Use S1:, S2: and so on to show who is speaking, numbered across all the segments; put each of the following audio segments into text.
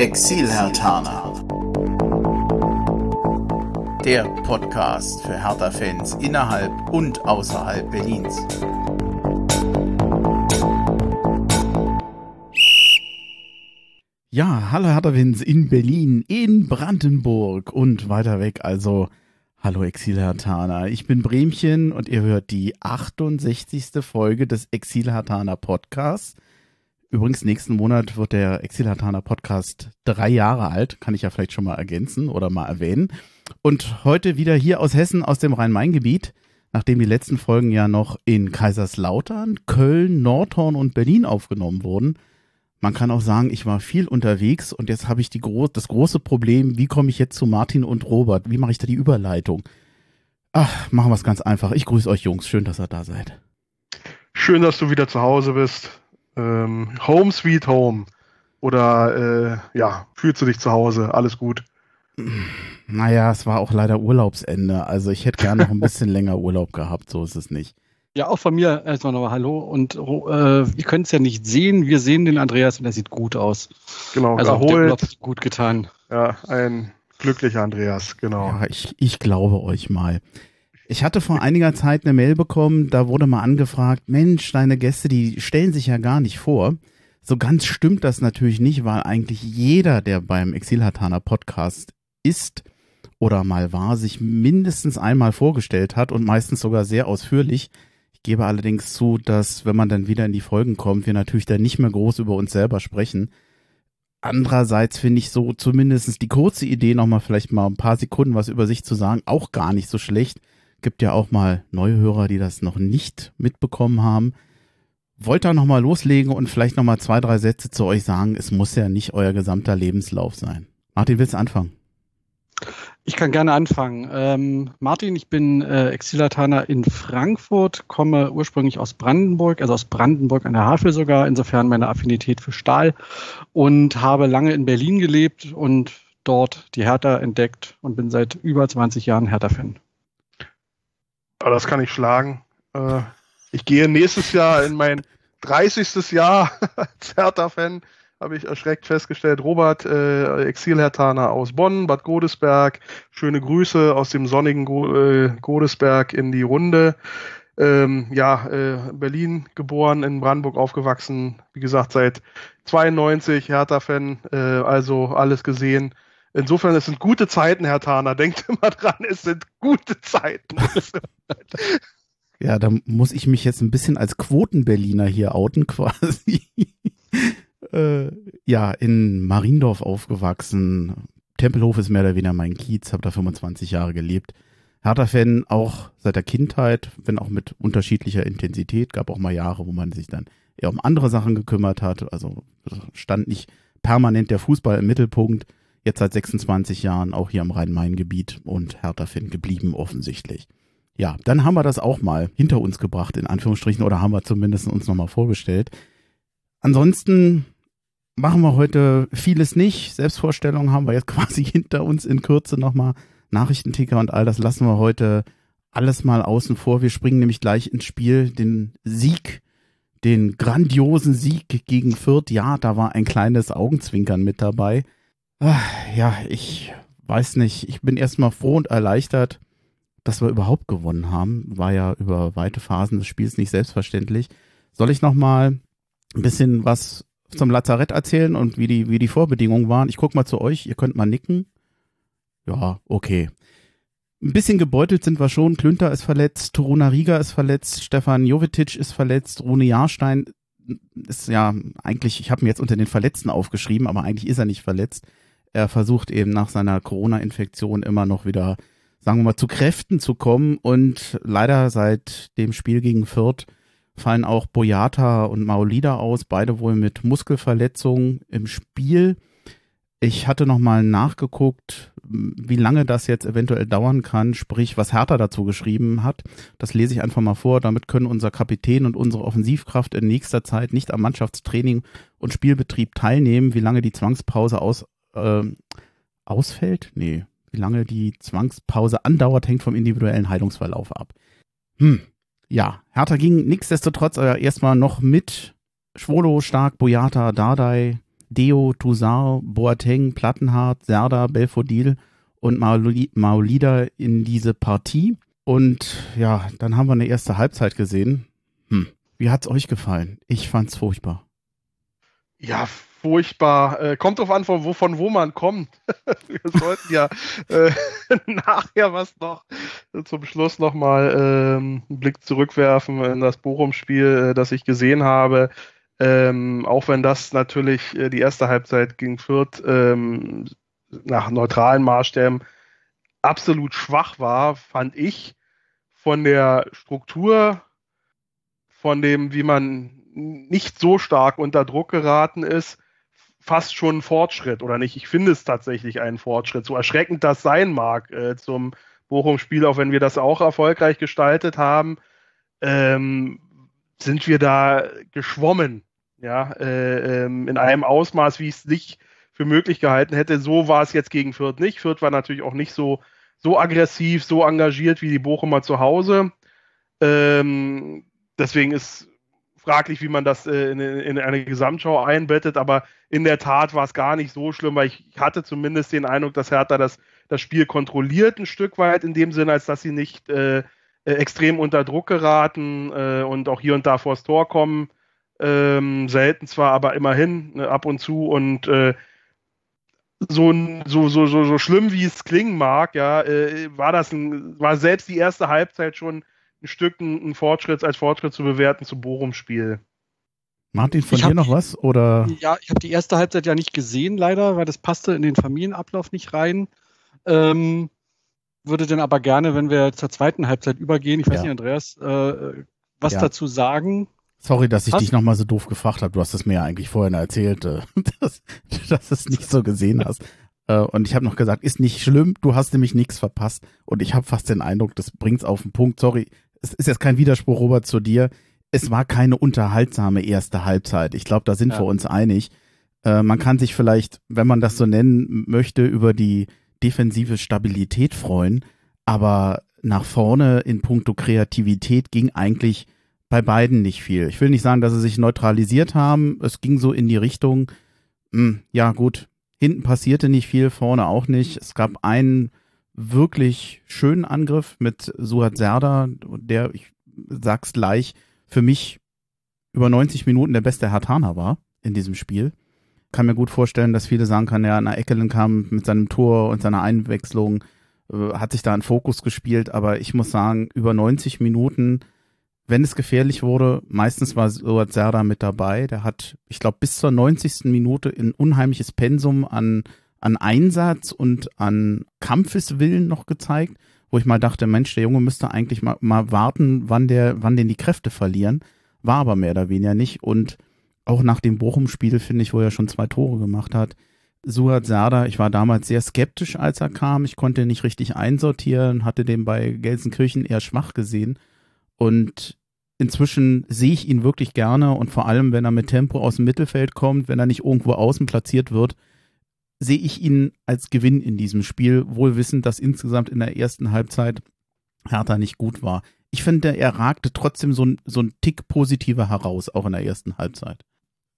S1: Exil-Hertaner. Der Podcast für Hertha-Fans innerhalb und außerhalb Berlins.
S2: Ja, hallo Hertha-Fans in Berlin, in Brandenburg und weiter weg, also hallo Exil-Hertaner. Ich bin Bremchen und ihr hört die 68. Folge des Exil-Hertaner Podcasts. Übrigens, nächsten Monat wird der Exilhatana Podcast drei Jahre alt, kann ich ja vielleicht schon mal ergänzen oder mal erwähnen. Und heute wieder hier aus Hessen, aus dem Rhein-Main-Gebiet, nachdem die letzten Folgen ja noch in Kaiserslautern, Köln, Nordhorn und Berlin aufgenommen wurden. Man kann auch sagen, ich war viel unterwegs und jetzt habe ich die gro das große Problem, wie komme ich jetzt zu Martin und Robert? Wie mache ich da die Überleitung? Ach, machen wir es ganz einfach. Ich grüße euch Jungs, schön, dass ihr da seid.
S3: Schön, dass du wieder zu Hause bist ähm, Home Sweet Home oder äh, ja, fühlst du dich zu Hause, alles gut.
S2: Naja, es war auch leider Urlaubsende. Also ich hätte gerne noch ein bisschen länger Urlaub gehabt, so ist es nicht.
S4: Ja, auch von mir erstmal nochmal Hallo. Und äh, ihr könnt es ja nicht sehen. Wir sehen den Andreas und er sieht gut aus.
S3: Genau,
S4: also erholt. gut getan.
S3: Ja, ein glücklicher Andreas, genau.
S2: Ja, ich, ich glaube euch mal. Ich hatte vor einiger Zeit eine Mail bekommen, da wurde mal angefragt, Mensch, deine Gäste, die stellen sich ja gar nicht vor. So ganz stimmt das natürlich nicht, weil eigentlich jeder, der beim Exilhatana Podcast ist oder mal war, sich mindestens einmal vorgestellt hat und meistens sogar sehr ausführlich. Ich gebe allerdings zu, dass wenn man dann wieder in die Folgen kommt, wir natürlich dann nicht mehr groß über uns selber sprechen. Andererseits finde ich so zumindest die kurze Idee, nochmal vielleicht mal ein paar Sekunden was über sich zu sagen, auch gar nicht so schlecht Gibt ja auch mal neue Hörer, die das noch nicht mitbekommen haben. Wollt da nochmal loslegen und vielleicht nochmal zwei, drei Sätze zu euch sagen? Es muss ja nicht euer gesamter Lebenslauf sein. Martin, willst du anfangen?
S4: Ich kann gerne anfangen. Ähm, Martin, ich bin äh, Exilataner in Frankfurt, komme ursprünglich aus Brandenburg, also aus Brandenburg an der Havel sogar, insofern meine Affinität für Stahl und habe lange in Berlin gelebt und dort die Hertha entdeckt und bin seit über 20 Jahren Hertha-Fan.
S3: Aber das kann ich schlagen. Äh, ich gehe nächstes Jahr in mein 30. Jahr als Hertha-Fan, habe ich erschreckt festgestellt. Robert, äh, Exil-Hertaner aus Bonn, Bad Godesberg. Schöne Grüße aus dem sonnigen Go äh, Godesberg in die Runde. Ähm, ja, äh, Berlin geboren, in Brandenburg aufgewachsen. Wie gesagt, seit 92 Hertha-Fan, äh, also alles gesehen. Insofern, es sind gute Zeiten, Herr Thaner. Denkt immer dran, es sind gute Zeiten.
S2: ja, da muss ich mich jetzt ein bisschen als Quoten-Berliner hier outen quasi. äh, ja, in Mariendorf aufgewachsen. Tempelhof ist mehr oder weniger mein Kiez, habe da 25 Jahre gelebt. Hertha-Fan auch seit der Kindheit, wenn auch mit unterschiedlicher Intensität. Gab auch mal Jahre, wo man sich dann eher um andere Sachen gekümmert hat. Also stand nicht permanent der Fußball im Mittelpunkt jetzt seit 26 Jahren auch hier am Rhein-Main-Gebiet und Hertha-Fan geblieben offensichtlich. Ja, dann haben wir das auch mal hinter uns gebracht, in Anführungsstrichen, oder haben wir zumindest uns nochmal vorgestellt. Ansonsten machen wir heute vieles nicht. Selbstvorstellungen haben wir jetzt quasi hinter uns in Kürze nochmal. Nachrichtenticker und all das lassen wir heute alles mal außen vor. Wir springen nämlich gleich ins Spiel. Den Sieg, den grandiosen Sieg gegen Fürth. Ja, da war ein kleines Augenzwinkern mit dabei. Ach, ja, ich weiß nicht. Ich bin erstmal froh und erleichtert, dass wir überhaupt gewonnen haben. War ja über weite Phasen des Spiels nicht selbstverständlich. Soll ich nochmal ein bisschen was zum Lazarett erzählen und wie die, wie die Vorbedingungen waren? Ich guck mal zu euch, ihr könnt mal nicken. Ja, okay. Ein bisschen gebeutelt sind wir schon. Klünter ist verletzt, Toruna Riga ist verletzt, Stefan Jovetic ist verletzt, Rune Jahrstein ist ja eigentlich, ich habe mir jetzt unter den Verletzten aufgeschrieben, aber eigentlich ist er nicht verletzt er versucht eben nach seiner Corona-Infektion immer noch wieder, sagen wir mal, zu Kräften zu kommen. Und leider seit dem Spiel gegen Fürth fallen auch Boyata und Maolida aus, beide wohl mit Muskelverletzungen im Spiel. Ich hatte nochmal nachgeguckt, wie lange das jetzt eventuell dauern kann, sprich, was Hertha dazu geschrieben hat. Das lese ich einfach mal vor. Damit können unser Kapitän und unsere Offensivkraft in nächster Zeit nicht am Mannschaftstraining und Spielbetrieb teilnehmen. Wie lange die Zwangspause aus, äh, ausfällt? Nee. Wie lange die Zwangspause andauert, hängt vom individuellen Heilungsverlauf ab. Hm. Ja, Hertha ging nichtsdestotrotz aber erstmal noch mit Schwolo, Stark, Boyata, Dardai, Deo, Toussaint, Boateng, Plattenhardt, Serda, Belfodil und Maolida in diese Partie. Und ja, dann haben wir eine erste Halbzeit gesehen. Hm. Wie hat's euch gefallen? Ich fand's furchtbar.
S3: Ja, furchtbar. Äh, kommt drauf an, von wo, von wo man kommt. Wir sollten ja äh, nachher was noch zum Schluss nochmal ähm, einen Blick zurückwerfen in das Bochum-Spiel, äh, das ich gesehen habe. Ähm, auch wenn das natürlich äh, die erste Halbzeit gegen Fürth ähm, nach neutralen Maßstäben absolut schwach war, fand ich von der Struktur, von dem, wie man nicht so stark unter Druck geraten ist, fast schon ein Fortschritt oder nicht? Ich finde es tatsächlich einen Fortschritt, so erschreckend das sein mag äh, zum Bochum-Spiel, auch wenn wir das auch erfolgreich gestaltet haben, ähm, sind wir da geschwommen, ja, äh, ähm, in einem Ausmaß, wie ich es nicht für möglich gehalten hätte. So war es jetzt gegen Fürth nicht. Fürth war natürlich auch nicht so, so aggressiv, so engagiert wie die Bochumer zu Hause. Ähm, deswegen ist fraglich, wie man das äh, in, in, eine Gesamtschau einbettet, aber in der Tat war es gar nicht so schlimm, weil ich hatte zumindest den Eindruck, dass Hertha das, das Spiel kontrolliert ein Stück weit, in dem Sinne, als dass sie nicht äh, äh extrem unter Druck geraten äh, und auch hier und da vors Tor kommen. Ähm, selten zwar, aber immerhin äh, ab und zu und äh, so, so, so, so, so schlimm wie es klingen mag, ja, war das ein, war selbst die erste Halbzeit schon ein Stück ein, Fortschritt als Fortschritt zu bewerten zum Bochum-Spiel.
S2: Martin, von ich dir noch was? Oder?
S4: Ja, ich habe die erste Halbzeit ja nicht gesehen, leider, weil das passte in den Familienablauf nicht rein. Ähm, würde dann aber gerne, wenn wir zur zweiten Halbzeit übergehen, ich weiß ja. nicht, Andreas, äh, was ja. dazu sagen.
S2: Sorry, dass ich Hast? dich nochmal so doof gefragt habe. Du hast es mir ja eigentlich vorhin erzählt, äh, dass, dass du es nicht so gesehen hast. Äh, und ich habe noch gesagt, ist nicht schlimm, du hast nämlich nichts verpasst. Und ich habe fast den Eindruck, das bringt's auf den Punkt. Sorry, es ist jetzt kein Widerspruch, Robert, zu dir. Es war keine unterhaltsame erste Halbzeit. Ich glaube, da sind ja. wir uns einig. Äh, man kann sich vielleicht, wenn man das so nennen möchte, über die defensive Stabilität freuen. Aber nach vorne in puncto Kreativität ging eigentlich bei beiden nicht viel. Ich will nicht sagen, dass sie sich neutralisiert haben. Es ging so in die Richtung, mh, hm, ja gut, hinten passierte nicht viel, vorne auch nicht. Es gab einen wirklich schönen Angriff mit Suat Serda, der, ich sag's gleich, für mich über 90 Minuten der beste Hartaner war in diesem Spiel. Kann mir gut vorstellen, dass viele sagen kann, ja, na Eckelen kam mit seinem Tor und seiner Einwechslung, äh, hat sich da ein Fokus gespielt, aber ich muss sagen, über 90 Minuten, wenn es gefährlich wurde, meistens war Suat Serda mit dabei. Der hat, ich glaube, bis zur 90. Minute ein unheimliches Pensum an an Einsatz und an Kampfeswillen noch gezeigt, wo ich mal dachte, Mensch, der Junge müsste eigentlich mal, mal warten, wann der, wann denn die Kräfte verlieren. War aber mehr oder weniger nicht. Und auch nach dem Bochum-Spiel, finde ich, wo er schon zwei Tore gemacht hat, Suat Serda, ich war damals sehr skeptisch, als er kam. Ich konnte ihn nicht richtig einsortieren, hatte den bei Gelsenkirchen eher schwach gesehen. Und inzwischen sehe ich ihn wirklich gerne und vor allem, wenn er mit Tempo aus dem Mittelfeld kommt, wenn er nicht irgendwo außen platziert wird, sehe ich ihn als Gewinn in diesem Spiel, wohl wissend, dass insgesamt in der ersten Halbzeit Hertha nicht gut war. Ich finde, er ragte trotzdem so ein, so ein Tick positiver heraus, auch in der ersten Halbzeit.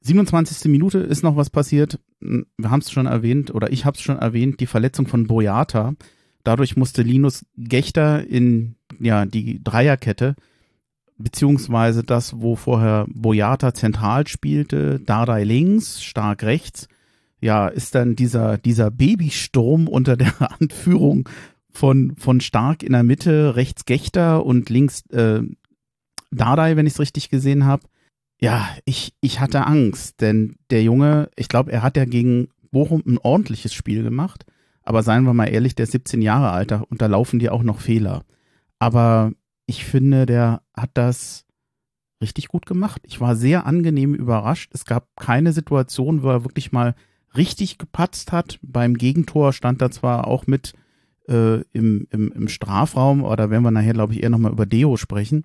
S2: 27. Minute ist noch was passiert. Wir haben es schon erwähnt, oder ich habe es schon erwähnt, die Verletzung von Boyata. Dadurch musste Linus Gechter in ja, die Dreierkette, beziehungsweise das, wo vorher Boyata zentral spielte, Dardai links, stark rechts, ja, ist dann dieser, dieser Babysturm unter der Anführung von, von Stark in der Mitte, rechts Gechter und links äh, Dardai, wenn ich es richtig gesehen habe. Ja, ich, ich hatte Angst, denn der Junge, ich glaube, er hat ja gegen Bochum ein ordentliches Spiel gemacht, aber seien wir mal ehrlich, der ist 17 Jahre alt und da laufen dir auch noch Fehler. Aber ich finde, der hat das richtig gut gemacht. Ich war sehr angenehm überrascht. Es gab keine Situation, wo er wirklich mal richtig gepatzt hat. Beim Gegentor stand er zwar auch mit äh, im, im, im Strafraum, oder werden wir nachher, glaube ich, eher nochmal über Deo sprechen.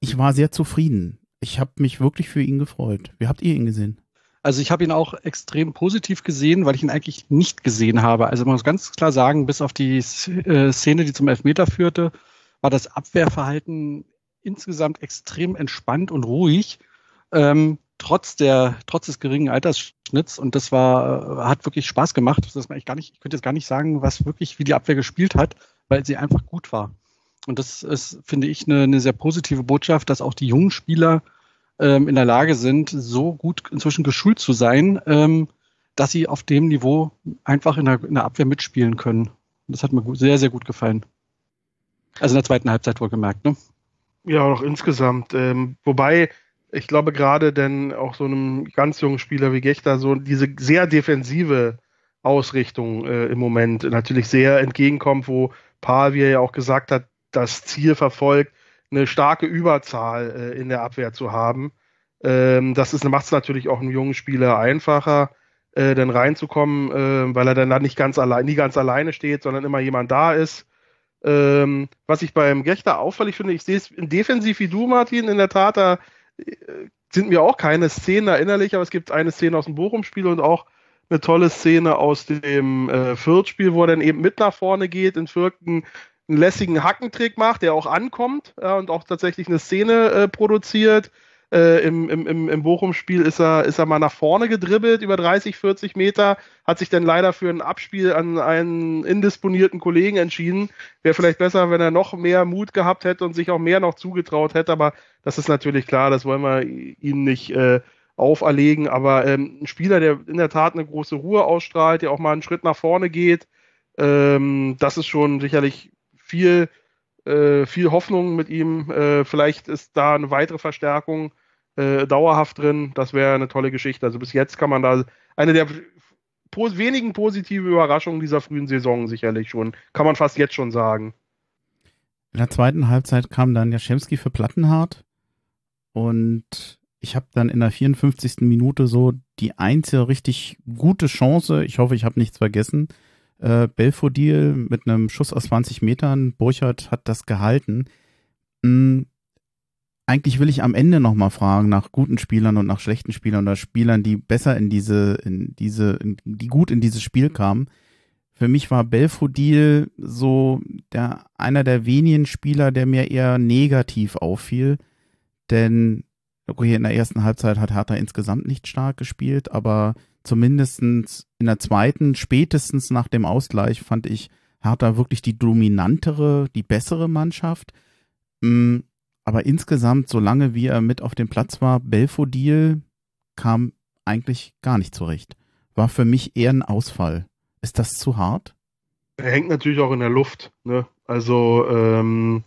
S2: Ich war sehr zufrieden. Ich habe mich wirklich für ihn gefreut. Wie habt ihr ihn gesehen?
S4: Also ich habe ihn auch extrem positiv gesehen, weil ich ihn eigentlich nicht gesehen habe. Also man muss ganz klar sagen, bis auf die äh, Szene, die zum Elfmeter führte, war das Abwehrverhalten insgesamt extrem entspannt und ruhig. Ähm, trotz der, trotz des geringen Altersschnitts und das war, hat wirklich Spaß gemacht. Das ist eigentlich gar nicht, ich könnte jetzt gar nicht sagen, was wirklich, wie die Abwehr gespielt hat, weil sie einfach gut war. Und das ist, finde ich, eine, eine sehr positive Botschaft, dass auch die jungen Spieler ähm, in der Lage sind, so gut inzwischen geschult zu sein, ähm, dass sie auf dem Niveau einfach in der, in der Abwehr mitspielen können. Und das hat mir gut, sehr, sehr gut gefallen. Also in der zweiten Halbzeit wohlgemerkt, ne?
S3: Ja, auch insgesamt. Ähm, wobei, ich glaube gerade denn auch so einem ganz jungen Spieler wie Gechter so diese sehr defensive Ausrichtung äh, im Moment natürlich sehr entgegenkommt, wo Paul, wie er ja auch gesagt hat, das Ziel verfolgt, eine starke Überzahl äh, in der Abwehr zu haben. Ähm, das macht es natürlich auch einem jungen Spieler einfacher, äh, dann reinzukommen, äh, weil er dann nicht ganz allein, nie ganz alleine steht, sondern immer jemand da ist. Ähm, was ich beim Gechter auffällig finde, ich sehe es defensiv wie du, Martin, in der Tat, da sind mir auch keine Szenen erinnerlich, aber es gibt eine Szene aus dem Bochum-Spiel und auch eine tolle Szene aus dem äh, Fürth-Spiel, wo er dann eben mit nach vorne geht, in Fürth einen, einen lässigen Hackentrick macht, der auch ankommt ja, und auch tatsächlich eine Szene äh, produziert. Äh, Im im, im Bochum-Spiel ist er, ist er mal nach vorne gedribbelt über 30, 40 Meter, hat sich dann leider für ein Abspiel an einen indisponierten Kollegen entschieden. Wäre vielleicht besser, wenn er noch mehr Mut gehabt hätte und sich auch mehr noch zugetraut hätte, aber das ist natürlich klar, das wollen wir ihm nicht äh, auferlegen. Aber ähm, ein Spieler, der in der Tat eine große Ruhe ausstrahlt, der auch mal einen Schritt nach vorne geht, ähm, das ist schon sicherlich viel, äh, viel Hoffnung mit ihm. Äh, vielleicht ist da eine weitere Verstärkung äh, dauerhaft drin. Das wäre eine tolle Geschichte. Also bis jetzt kann man da eine der po wenigen positive Überraschungen dieser frühen Saison sicherlich schon. Kann man fast jetzt schon sagen.
S2: In der zweiten Halbzeit kam dann Jaschemski für Plattenhardt und ich habe dann in der 54. Minute so die einzige richtig gute Chance, ich hoffe, ich habe nichts vergessen, äh, Belfodil mit einem Schuss aus 20 Metern, Burchardt hat das gehalten. Eigentlich will ich am Ende nochmal fragen nach guten Spielern und nach schlechten Spielern oder Spielern, die besser in diese, in diese, in, die gut in dieses Spiel kamen. Für mich war Belfodil so der, einer der wenigen Spieler, der mir eher negativ auffiel. Denn, okay, in der ersten Halbzeit hat Hertha insgesamt nicht stark gespielt, aber zumindestens in der zweiten, spätestens nach dem Ausgleich, fand ich Hertha wirklich die dominantere, die bessere Mannschaft. Mm, aber insgesamt, solange wie er mit auf dem Platz war, Belfodil kam eigentlich gar nicht zurecht. War für mich eher ein Ausfall. Ist das zu hart?
S3: Er hängt natürlich auch in der Luft. Ne? Also ähm,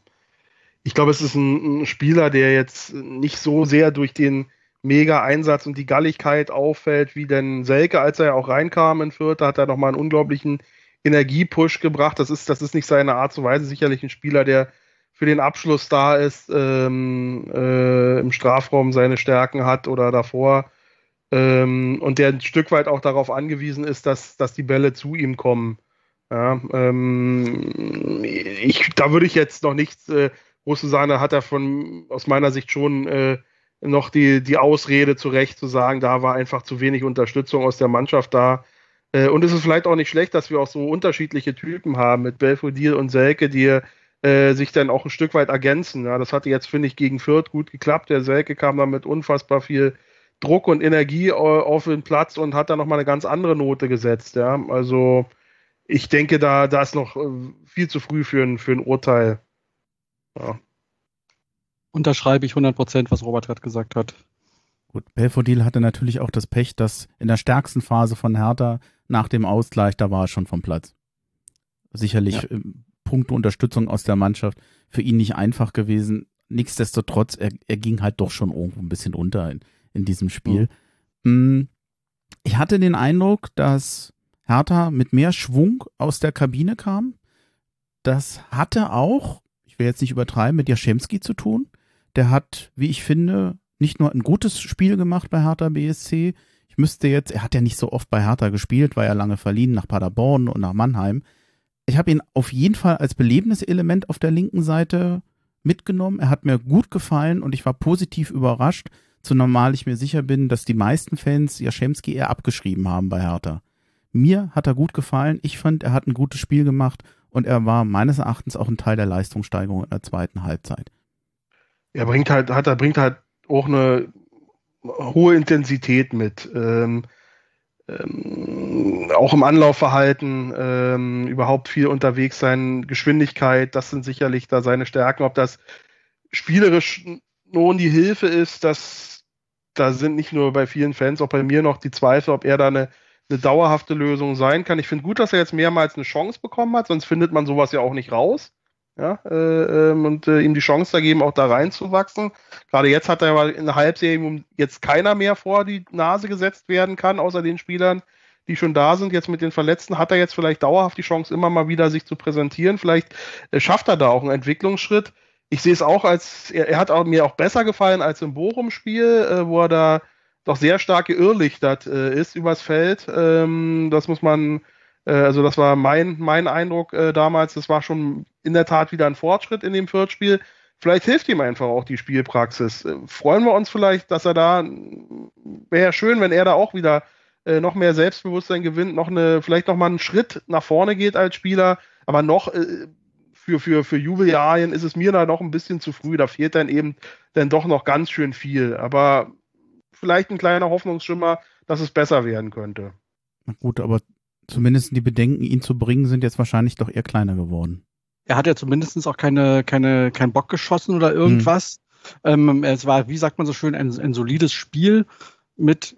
S3: ich glaube, es ist ein, ein, Spieler, der jetzt nicht so sehr durch den Mega-Einsatz und die Galligkeit auffällt, wie denn Selke, als er ja auch reinkam in Fürth, hat er nochmal einen unglaublichen Energiepush gebracht. Das ist, das ist nicht seine Art zu Weise. Sicherlich ein Spieler, der für den Abschluss da ist, ähm, äh, im Strafraum seine Stärken hat oder davor. Ähm, und der ein Stück weit auch darauf angewiesen ist, dass, dass die Bälle zu ihm kommen. Ja, ähm, ich, da würde ich jetzt noch nichts äh, groß zu sagen, da hat er von aus meiner Sicht schon äh, noch die, die Ausrede zurecht zu sagen, da war einfach zu wenig Unterstützung aus der Mannschaft da. Äh, und es ist vielleicht auch nicht schlecht, dass wir auch so unterschiedliche Typen haben mit Belfodil und Selke, die äh, sich dann auch ein Stück weit ergänzen. Ja, das hatte jetzt, finde ich, gegen Fürth gut geklappt. Der Selke kam dann mit unfassbar viel Druck und Energie auf den Platz und hat dann nochmal eine ganz andere Note gesetzt. Ja, also ich denke, da, da ist noch äh, viel zu früh für ein, für ein Urteil. Ja.
S4: Unterschreibe ich 100 Prozent, was Robert gerade gesagt hat.
S2: Gut, Belfodil hatte natürlich auch das Pech, dass in der stärksten Phase von Hertha nach dem Ausgleich, da war er schon vom Platz. Sicherlich ja. Punkte Unterstützung aus der Mannschaft für ihn nicht einfach gewesen. Nichtsdestotrotz, er, er ging halt doch schon irgendwo ein bisschen unter in, in diesem Spiel. Mhm. Ich hatte den Eindruck, dass Hertha mit mehr Schwung aus der Kabine kam. Das hatte auch, ich will jetzt nicht übertreiben, mit Jaschemski zu tun. Der hat, wie ich finde, nicht nur ein gutes Spiel gemacht bei Hertha BSC. Ich müsste jetzt, er hat ja nicht so oft bei Hertha gespielt, war ja lange verliehen nach Paderborn und nach Mannheim ich habe ihn auf jeden Fall als belebendes Element auf der linken Seite mitgenommen. Er hat mir gut gefallen und ich war positiv überrascht, zumal ich mir sicher bin, dass die meisten Fans Jaschemski eher abgeschrieben haben bei Hertha. Mir hat er gut gefallen. Ich fand, er hat ein gutes Spiel gemacht und er war meines Erachtens auch ein Teil der Leistungssteigerung in der zweiten Halbzeit.
S3: Er bringt halt, hat, er bringt halt auch eine hohe Intensität mit. Ähm, ähm, auch im Anlaufverhalten ähm, überhaupt viel unterwegs sein, Geschwindigkeit, das sind sicherlich da seine Stärken. Ob das spielerisch nun die Hilfe ist, dass da sind nicht nur bei vielen Fans, auch bei mir noch die Zweifel, ob er da eine, eine dauerhafte Lösung sein kann. Ich finde gut, dass er jetzt mehrmals eine Chance bekommen hat, sonst findet man sowas ja auch nicht raus ja, äh, ähm, und äh, ihm die Chance da geben, auch da reinzuwachsen. Gerade jetzt hat er aber in der Halbserie wo jetzt keiner mehr vor die Nase gesetzt werden kann, außer den Spielern, die schon da sind. Jetzt mit den Verletzten hat er jetzt vielleicht dauerhaft die Chance, immer mal wieder sich zu präsentieren. Vielleicht äh, schafft er da auch einen Entwicklungsschritt. Ich sehe es auch als, er, er hat auch, mir auch besser gefallen als im Bochum-Spiel, äh, wo er da doch sehr stark geirrlichtert äh, ist übers Feld. Ähm, das muss man also das war mein, mein Eindruck äh, damals. Das war schon in der Tat wieder ein Fortschritt in dem Viertspiel. Vielleicht hilft ihm einfach auch die Spielpraxis. Äh, freuen wir uns vielleicht, dass er da, wäre schön, wenn er da auch wieder äh, noch mehr Selbstbewusstsein gewinnt, noch eine, vielleicht noch mal einen Schritt nach vorne geht als Spieler, aber noch äh, für, für, für Jubeljahien ist es mir da noch ein bisschen zu früh. Da fehlt dann eben dann doch noch ganz schön viel. Aber vielleicht ein kleiner Hoffnungsschimmer, dass es besser werden könnte.
S2: Na gut, aber zumindest die Bedenken, ihn zu bringen, sind jetzt wahrscheinlich doch eher kleiner geworden.
S4: Er hat ja zumindest auch keine, keine, keinen Bock geschossen oder irgendwas. Hm. Ähm, es war, wie sagt man so schön, ein, ein solides Spiel mit,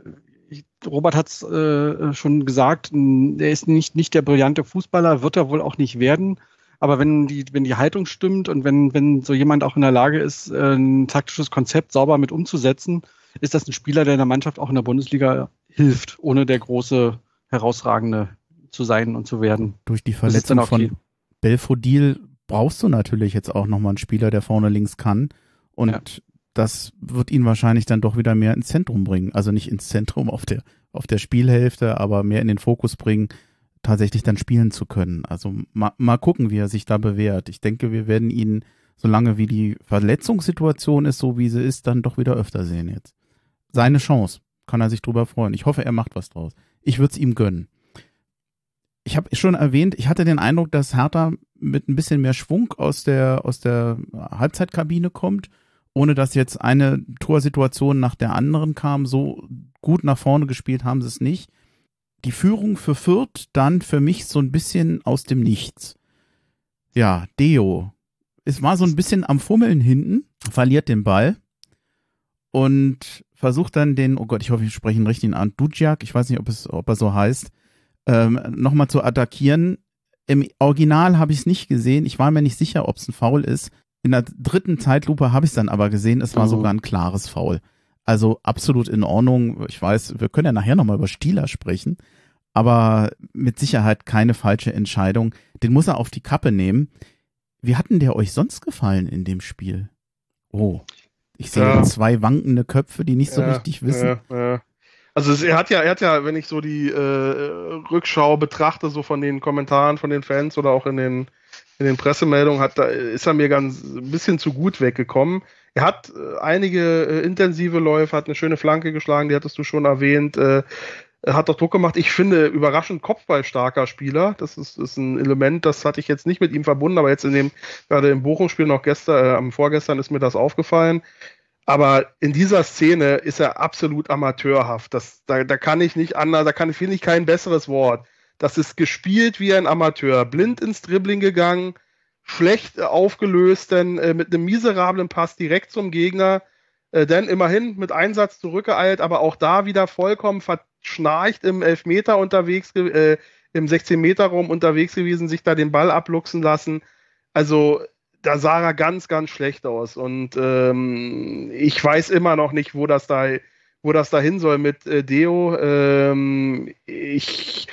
S4: Robert hat es äh, schon gesagt, er ist nicht, nicht der brillante Fußballer, wird er wohl auch nicht werden. Aber wenn die, wenn die Haltung stimmt und wenn, wenn so jemand auch in der Lage ist, äh, ein taktisches Konzept sauber mit umzusetzen, ist das ein Spieler, der in der Mannschaft auch in der Bundesliga hilft, ohne der große herausragende zu sein und zu werden.
S2: Durch die Verletzung von Belfodil brauchst du natürlich jetzt auch nochmal einen Spieler, der vorne links kann. Und ja. das wird ihn wahrscheinlich dann doch wieder mehr ins Zentrum bringen. Also nicht ins Zentrum auf der, auf der Spielhälfte, aber mehr in den Fokus bringen, tatsächlich dann spielen zu können. Also mal, mal gucken, wie er sich da bewährt. Ich denke, wir werden ihn, solange wie die Verletzungssituation ist, so wie sie ist, dann doch wieder öfter sehen jetzt. Seine Chance. Kann er sich drüber freuen. Ich hoffe, er macht was draus ich würde es ihm gönnen. Ich habe schon erwähnt, ich hatte den Eindruck, dass Hertha mit ein bisschen mehr Schwung aus der, aus der Halbzeitkabine kommt, ohne dass jetzt eine Torsituation nach der anderen kam. So gut nach vorne gespielt haben sie es nicht. Die Führung für Fürth dann für mich so ein bisschen aus dem Nichts. Ja, Deo. Es war so ein bisschen am Fummeln hinten, verliert den Ball und versucht dann den, oh Gott, ich hoffe, ich spreche ihn richtig an, Dujak, ich weiß nicht, ob, es, ob er so heißt, ähm, nochmal zu attackieren. Im Original habe ich es nicht gesehen. Ich war mir nicht sicher, ob es ein Foul ist. In der dritten Zeitlupe habe ich es dann aber gesehen. Es war oh. sogar ein klares Foul. Also absolut in Ordnung. Ich weiß, wir können ja nachher nochmal über Stieler sprechen. Aber mit Sicherheit keine falsche Entscheidung. Den muss er auf die Kappe nehmen. Wie hat denn der euch sonst gefallen in dem Spiel? Oh. Ich sehe ja. zwei wankende Köpfe, die nicht so richtig wissen. Ja,
S3: also es, er hat ja, er hat ja, wenn ich so die äh, Rückschau betrachte, so von den Kommentaren von den Fans oder auch in den, in den Pressemeldungen, hat, da ist er mir ganz ein bisschen zu gut weggekommen. Er hat äh, einige äh, intensive Läufe, hat eine schöne Flanke geschlagen, die hattest du schon erwähnt. Äh, hat doch Druck gemacht. Ich finde überraschend kopfballstarker Spieler. Das ist, ist ein Element, das hatte ich jetzt nicht mit ihm verbunden, aber jetzt in dem, gerade im Bochum-Spiel noch gestern, äh, am Vorgestern ist mir das aufgefallen. Aber in dieser Szene ist er absolut amateurhaft. Das, da, da kann ich nicht anders, da kann, finde ich kein besseres Wort. Das ist gespielt wie ein Amateur. Blind ins Dribbling gegangen, schlecht aufgelöst, denn äh, mit einem miserablen Pass direkt zum Gegner. Äh, dann immerhin mit Einsatz zurückgeeilt, aber auch da wieder vollkommen verschnarcht im Elfmeter unterwegs, äh, im 16-Meter-Raum unterwegs gewesen, sich da den Ball abluchsen lassen. Also da sah er ganz, ganz schlecht aus. Und ähm, ich weiß immer noch nicht, wo das da, wo das da hin soll mit äh, Deo. Ähm, ich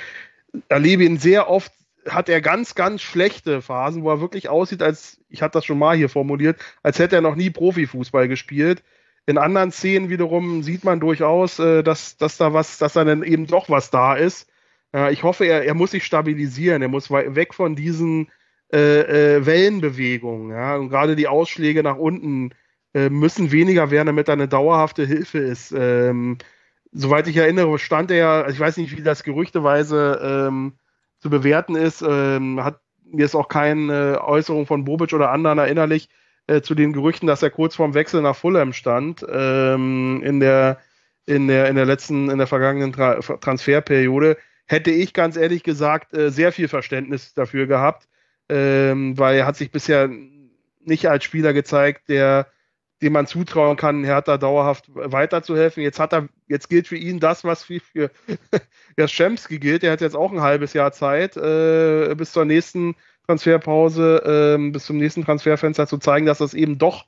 S3: erlebe ihn sehr oft, hat er ganz, ganz schlechte Phasen, wo er wirklich aussieht, als, ich hatte das schon mal hier formuliert, als hätte er noch nie Profifußball gespielt. In anderen Szenen wiederum sieht man durchaus, äh, dass, dass da was, dass da dann eben doch was da ist. Äh, ich hoffe, er, er muss sich stabilisieren. Er muss weg von diesen äh, äh, Wellenbewegungen. Ja? Und gerade die Ausschläge nach unten äh, müssen weniger werden, damit da eine dauerhafte Hilfe ist. Ähm, soweit ich erinnere, stand er, also ich weiß nicht, wie das gerüchteweise ähm, zu bewerten ist, ähm, hat mir ist auch keine Äußerung von Bobic oder anderen erinnerlich, äh, zu den Gerüchten, dass er kurz vorm Wechsel nach Fulham stand ähm, in der in der, in der letzten, in der vergangenen Tra Transferperiode, hätte ich ganz ehrlich gesagt äh, sehr viel Verständnis dafür gehabt, ähm, weil er hat sich bisher nicht als Spieler gezeigt, der dem man zutrauen kann, Hertha dauerhaft weiterzuhelfen. Jetzt hat er, jetzt gilt für ihn das, was für, für Jaschemski gilt. Er hat jetzt auch ein halbes Jahr Zeit, äh, bis zur nächsten Transferpause, äh, bis zum nächsten Transferfenster zu zeigen, dass das eben doch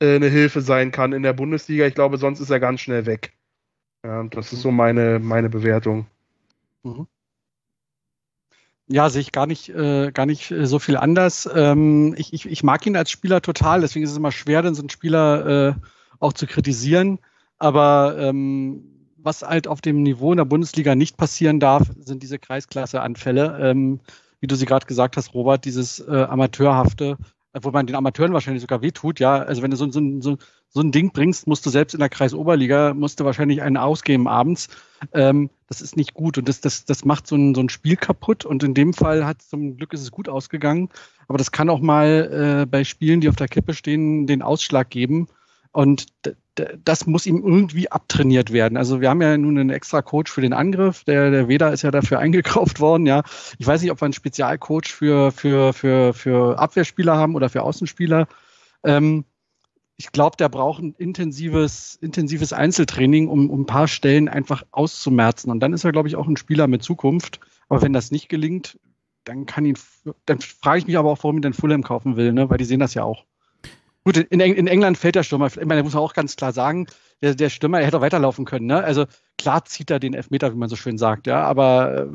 S3: äh, eine Hilfe sein kann in der Bundesliga. Ich glaube, sonst ist er ganz schnell weg. Ja, das ist so meine, meine Bewertung. Mhm.
S4: Ja, sehe ich gar nicht, äh, gar nicht äh, so viel anders. Ähm, ich, ich, ich mag ihn als Spieler total, deswegen ist es immer schwer, denn so einen Spieler äh, auch zu kritisieren. Aber ähm, was halt auf dem Niveau in der Bundesliga nicht passieren darf, sind diese Kreisklasse-Anfälle. Ähm, wie du sie gerade gesagt hast, Robert, dieses äh, Amateurhafte, wo man den Amateuren wahrscheinlich sogar wehtut, ja. Also wenn du so, so, so, so ein Ding bringst, musst du selbst in der Kreisoberliga, musst du wahrscheinlich einen ausgeben abends. Ähm, das ist nicht gut und das, das, das macht so ein, so ein Spiel kaputt und in dem Fall hat zum Glück ist es gut ausgegangen, aber das kann auch mal äh, bei Spielen, die auf der Kippe stehen, den Ausschlag geben und das muss ihm irgendwie abtrainiert werden. Also wir haben ja nun einen extra Coach für den Angriff. Der, der Weda ist ja dafür eingekauft worden. Ja, ich weiß nicht, ob wir einen Spezialcoach für für für für Abwehrspieler haben oder für Außenspieler. Ähm, ich glaube, der braucht ein intensives, intensives Einzeltraining, um, um ein paar Stellen einfach auszumerzen. Und dann ist er, glaube ich, auch ein Spieler mit Zukunft. Aber wenn das nicht gelingt, dann kann ihn, dann frage ich mich aber auch, warum ich den Fulham kaufen will, ne? weil die sehen das ja auch. Gut, in, in England fällt der Stürmer, ich meine, da muss man auch ganz klar sagen, der, der Stürmer, er hätte auch weiterlaufen können. Ne? Also klar zieht er den Elfmeter, wie man so schön sagt, ja, aber äh,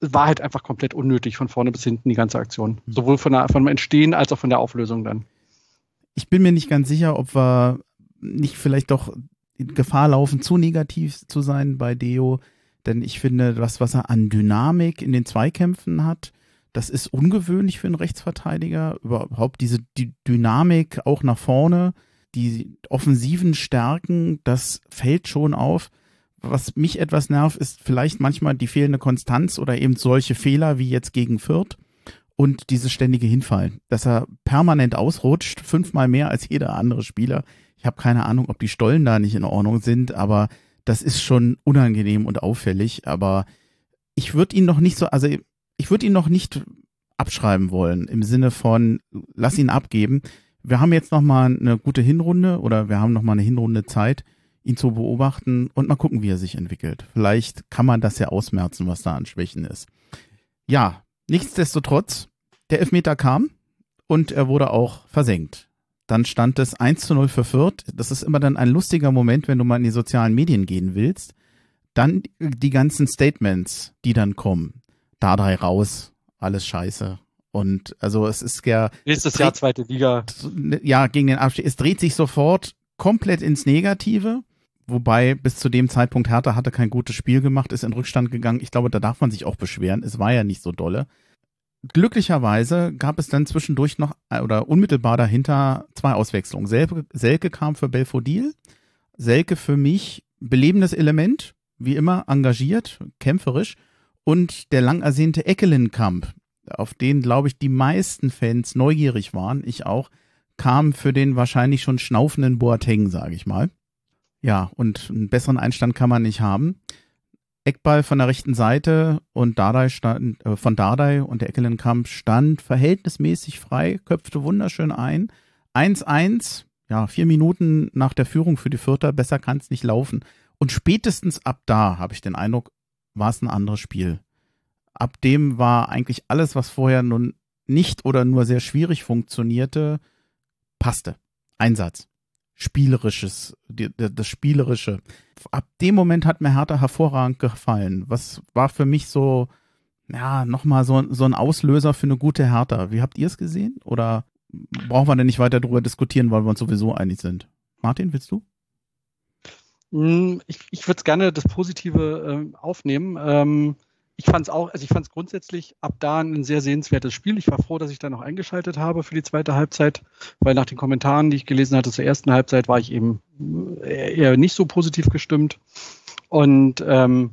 S4: war halt einfach komplett unnötig von vorne bis hinten die ganze Aktion. Mhm. Sowohl von, der, von dem Entstehen als auch von der Auflösung dann
S2: ich bin mir nicht ganz sicher, ob wir nicht vielleicht doch in Gefahr laufen, zu negativ zu sein bei Deo. Denn ich finde, das, was er an Dynamik in den Zweikämpfen hat, das ist ungewöhnlich für einen Rechtsverteidiger. Überhaupt diese die Dynamik auch nach vorne, die offensiven Stärken, das fällt schon auf. Was mich etwas nervt, ist vielleicht manchmal die fehlende Konstanz oder eben solche Fehler wie jetzt gegen Fürth und dieses ständige Hinfallen, dass er permanent ausrutscht, fünfmal mehr als jeder andere Spieler. Ich habe keine Ahnung, ob die Stollen da nicht in Ordnung sind, aber das ist schon unangenehm und auffällig. Aber ich würde ihn noch nicht so, also ich würde ihn noch nicht abschreiben wollen im Sinne von lass ihn abgeben. Wir haben jetzt noch mal eine gute Hinrunde oder wir haben noch mal eine Hinrunde Zeit, ihn zu beobachten und mal gucken, wie er sich entwickelt. Vielleicht kann man das ja ausmerzen, was da an Schwächen ist. Ja, nichtsdestotrotz der Elfmeter kam und er wurde auch versenkt. Dann stand es 1 zu 0 für Fürth. Das ist immer dann ein lustiger Moment, wenn du mal in die sozialen Medien gehen willst. Dann die ganzen Statements, die dann kommen. Da drei raus, alles scheiße. Und also es ist ja.
S4: Nächstes Jahr zweite Liga.
S2: Ja, gegen den Abstieg. Es dreht sich sofort komplett ins Negative. Wobei bis zu dem Zeitpunkt Hertha hatte kein gutes Spiel gemacht, ist in Rückstand gegangen. Ich glaube, da darf man sich auch beschweren. Es war ja nicht so dolle glücklicherweise gab es dann zwischendurch noch äh, oder unmittelbar dahinter zwei Auswechslungen. Selke, Selke kam für Belfodil. Selke für mich belebendes Element, wie immer engagiert, kämpferisch. Und der lang ersehnte Eckelenkamp, auf den, glaube ich, die meisten Fans neugierig waren, ich auch, kam für den wahrscheinlich schon schnaufenden Boateng, sage ich mal. Ja, und einen besseren Einstand kann man nicht haben. Eckball von der rechten Seite und Dardai stand, äh, von Dardai und der Eckelenkamp stand verhältnismäßig frei, köpfte wunderschön ein. 1-1, ja, vier Minuten nach der Führung für die Vierter, besser kann es nicht laufen. Und spätestens ab da, habe ich den Eindruck, war es ein anderes Spiel. Ab dem war eigentlich alles, was vorher nun nicht oder nur sehr schwierig funktionierte, passte. Einsatz spielerisches, das spielerische. Ab dem Moment hat mir Hertha hervorragend gefallen. Was war für mich so, ja, nochmal so, so ein Auslöser für eine gute Hertha. Wie habt ihr es gesehen? Oder brauchen wir denn nicht weiter darüber diskutieren, weil wir uns sowieso einig sind? Martin, willst du?
S4: Hm, ich, ich würde gerne das Positive äh, aufnehmen. Ähm, ich fand es auch, also ich fand es grundsätzlich ab da ein sehr sehenswertes Spiel. Ich war froh, dass ich da noch eingeschaltet habe für die zweite Halbzeit, weil nach den Kommentaren, die ich gelesen hatte zur ersten Halbzeit, war ich eben eher nicht so positiv gestimmt. Und ähm,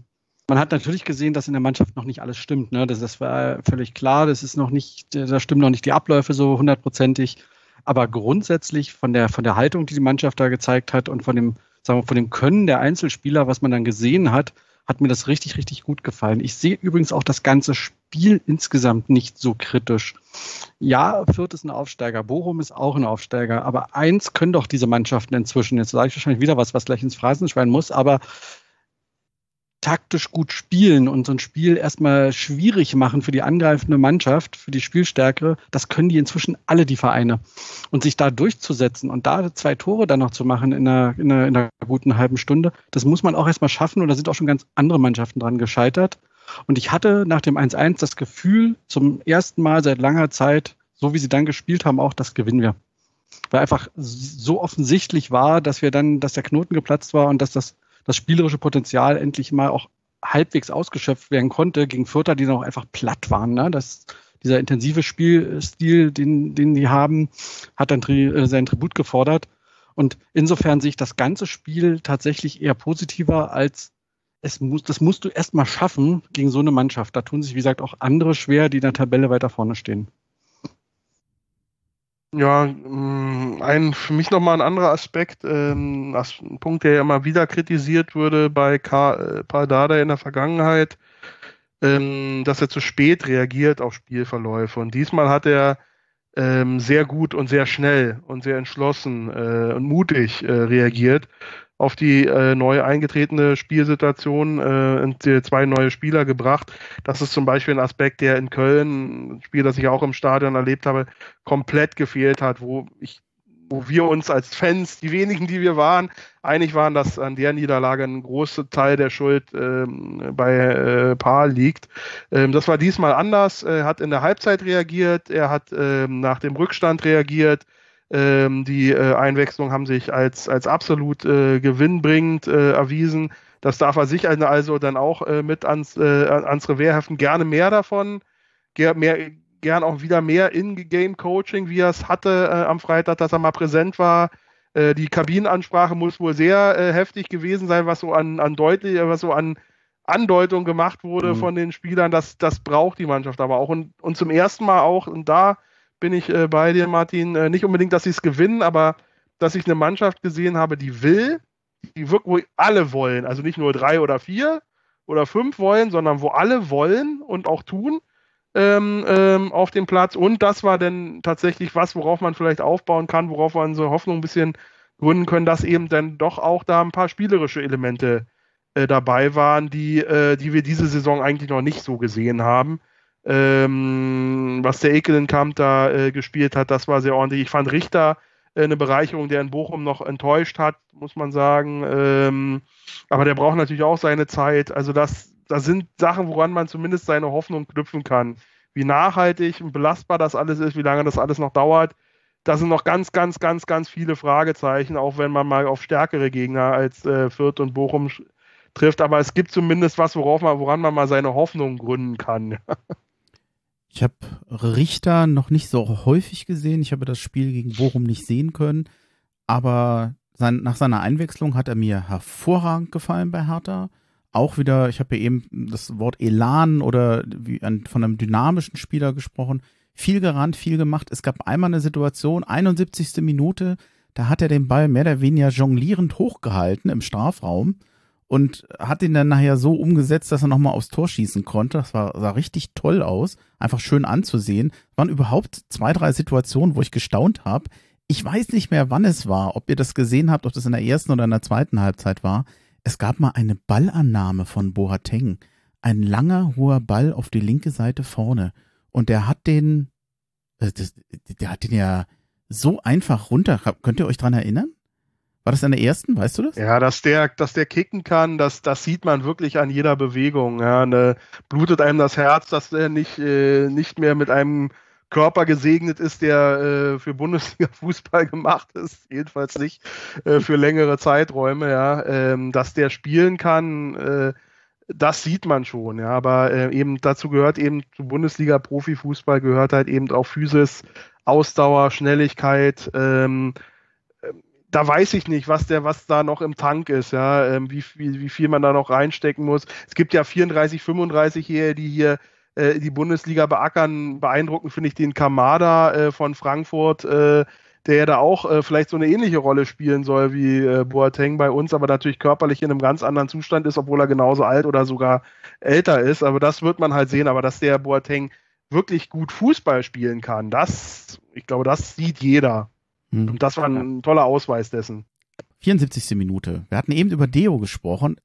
S4: man hat natürlich gesehen, dass in der Mannschaft noch nicht alles stimmt. Ne? Das, das war völlig klar. Das ist noch nicht, da stimmen noch nicht die Abläufe so hundertprozentig. Aber grundsätzlich von der, von der Haltung, die die Mannschaft da gezeigt hat und von dem sagen wir, von dem Können der Einzelspieler, was man dann gesehen hat, hat mir das richtig, richtig gut gefallen. Ich sehe übrigens auch das ganze Spiel insgesamt nicht so kritisch. Ja, Fürth ist ein Aufsteiger, Bochum ist auch ein Aufsteiger, aber eins können doch diese Mannschaften inzwischen. Jetzt sage ich wahrscheinlich wieder was, was gleich ins Phrasenschwein muss, aber taktisch gut spielen und so ein Spiel erstmal schwierig machen für die angreifende Mannschaft, für die Spielstärke, das können die inzwischen alle, die Vereine. Und sich da durchzusetzen und da zwei Tore dann noch zu machen in einer, in einer, in einer guten halben Stunde, das muss man auch erstmal schaffen und da sind auch schon ganz andere Mannschaften dran gescheitert. Und ich hatte nach dem 1-1 das Gefühl, zum ersten Mal seit langer Zeit, so wie sie dann gespielt haben, auch das gewinnen wir. Weil einfach so offensichtlich war, dass wir dann, dass der Knoten geplatzt war und dass das das spielerische Potenzial endlich mal auch halbwegs ausgeschöpft werden konnte gegen Fürther, die dann auch einfach platt waren. Ne? Das, dieser intensive Spielstil, den, den die haben, hat dann tri äh, seinen Tribut gefordert. Und insofern sehe ich das ganze Spiel tatsächlich eher positiver als es muss, das musst du erst mal schaffen gegen so eine Mannschaft. Da tun sich, wie gesagt, auch andere schwer, die in der Tabelle weiter vorne stehen.
S3: Ja, mm, ein für mich nochmal ein anderer Aspekt, ähm, ein Punkt, der ja immer wieder kritisiert wurde bei Ka äh, Pardada in der Vergangenheit, ähm, dass er zu spät reagiert auf Spielverläufe. Und diesmal hat er ähm, sehr gut und sehr schnell und sehr entschlossen äh, und mutig äh, reagiert auf die äh, neu eingetretene Spielsituation äh, und zwei neue Spieler gebracht. Das ist zum Beispiel ein Aspekt, der in Köln, ein Spiel, das ich auch im Stadion erlebt habe, komplett gefehlt hat, wo ich wo wir uns als Fans, die wenigen, die wir waren, einig waren, dass an der Niederlage ein großer Teil der Schuld ähm, bei äh, Paar liegt. Ähm, das war diesmal anders. Er hat in der Halbzeit reagiert, er hat ähm, nach dem Rückstand reagiert, ähm, die äh, Einwechslungen haben sich als, als absolut äh, gewinnbringend äh, erwiesen. Das darf er sich also dann auch äh, mit ans, äh, ans Revers heften. Gerne mehr davon. Ger mehr, gern auch wieder mehr In-Game-Coaching, wie er es hatte äh, am Freitag, dass er mal präsent war. Die Kabinenansprache muss wohl sehr heftig gewesen sein, was so an, an deutlich, was so an Andeutung gemacht wurde mhm. von den Spielern. Das, das braucht die Mannschaft aber auch. Und, und zum ersten Mal auch, und da bin ich äh, bei dir, Martin. Äh, nicht unbedingt, dass sie es gewinnen, aber dass ich eine Mannschaft gesehen habe, die will, die wirklich alle wollen. Also nicht nur drei oder vier oder fünf wollen, sondern wo alle wollen und auch tun ähm, ähm, auf dem Platz. Und das war dann tatsächlich was, worauf man vielleicht aufbauen kann, worauf man so Hoffnung ein bisschen gründen können, dass eben dann doch auch da ein paar spielerische Elemente äh, dabei waren, die, äh, die wir diese Saison eigentlich noch nicht so gesehen haben. Ähm, was der Ekelenkamp da äh, gespielt hat, das war sehr ordentlich. Ich fand Richter äh, eine Bereicherung, der in Bochum noch enttäuscht hat, muss man sagen. Ähm, aber der braucht natürlich auch seine Zeit. Also das, das sind Sachen, woran man zumindest seine Hoffnung knüpfen kann. Wie nachhaltig und belastbar das alles ist, wie lange das alles noch dauert. Da sind noch ganz, ganz, ganz, ganz viele Fragezeichen, auch wenn man mal auf stärkere Gegner als äh, Fürth und Bochum trifft. Aber es gibt zumindest was, worauf man, woran man mal seine Hoffnung gründen kann.
S2: Ich habe Richter noch nicht so häufig gesehen. Ich habe das Spiel gegen Bochum nicht sehen können. Aber sein, nach seiner Einwechslung hat er mir hervorragend gefallen bei Hertha. Auch wieder, ich habe ja eben das Wort Elan oder ein, von einem dynamischen Spieler gesprochen. Viel gerannt, viel gemacht. Es gab einmal eine Situation, 71. Minute, da hat er den Ball mehr oder weniger jonglierend hochgehalten im Strafraum und hat ihn dann nachher so umgesetzt, dass er nochmal aufs Tor schießen konnte. Das war, sah richtig toll aus, einfach schön anzusehen. Es waren überhaupt zwei, drei Situationen, wo ich gestaunt habe. Ich weiß nicht mehr, wann es war, ob ihr das gesehen habt, ob das in der ersten oder in der zweiten Halbzeit war. Es gab mal eine Ballannahme von Boateng. Ein langer, hoher Ball auf die linke Seite vorne. Und der hat den, äh, der hat den ja so einfach runter. Könnt ihr euch dran erinnern? War das in der ersten, weißt du das?
S3: Ja, dass der, dass der kicken kann, das, das sieht man wirklich an jeder Bewegung. Ja, ne, blutet einem das Herz, dass er nicht, äh, nicht mehr mit einem Körper gesegnet ist, der äh, für Bundesliga-Fußball gemacht ist, jedenfalls nicht äh, für längere Zeiträume, ja, ähm, dass der spielen kann, äh, das sieht man schon, ja, aber äh, eben dazu gehört eben zu Bundesliga-Profifußball gehört halt eben auch Physis, Ausdauer, Schnelligkeit, ähm, da weiß ich nicht, was der, was da noch im Tank ist, ja, ähm, wie, wie, wie viel man da noch reinstecken muss. Es gibt ja 34, 35 hier, die hier äh, die Bundesliga beackern. Beeindruckend finde ich den Kamada äh, von Frankfurt, äh, der ja da auch äh, vielleicht so eine ähnliche Rolle spielen soll wie äh, Boateng bei uns, aber natürlich körperlich in einem ganz anderen Zustand ist, obwohl er genauso alt oder sogar älter ist. Aber das wird man halt sehen. Aber dass der Boateng wirklich gut Fußball spielen kann, das, ich glaube, das sieht jeder. Hm. Und das war ein toller Ausweis dessen.
S2: 74. Minute. Wir hatten eben über Deo gesprochen.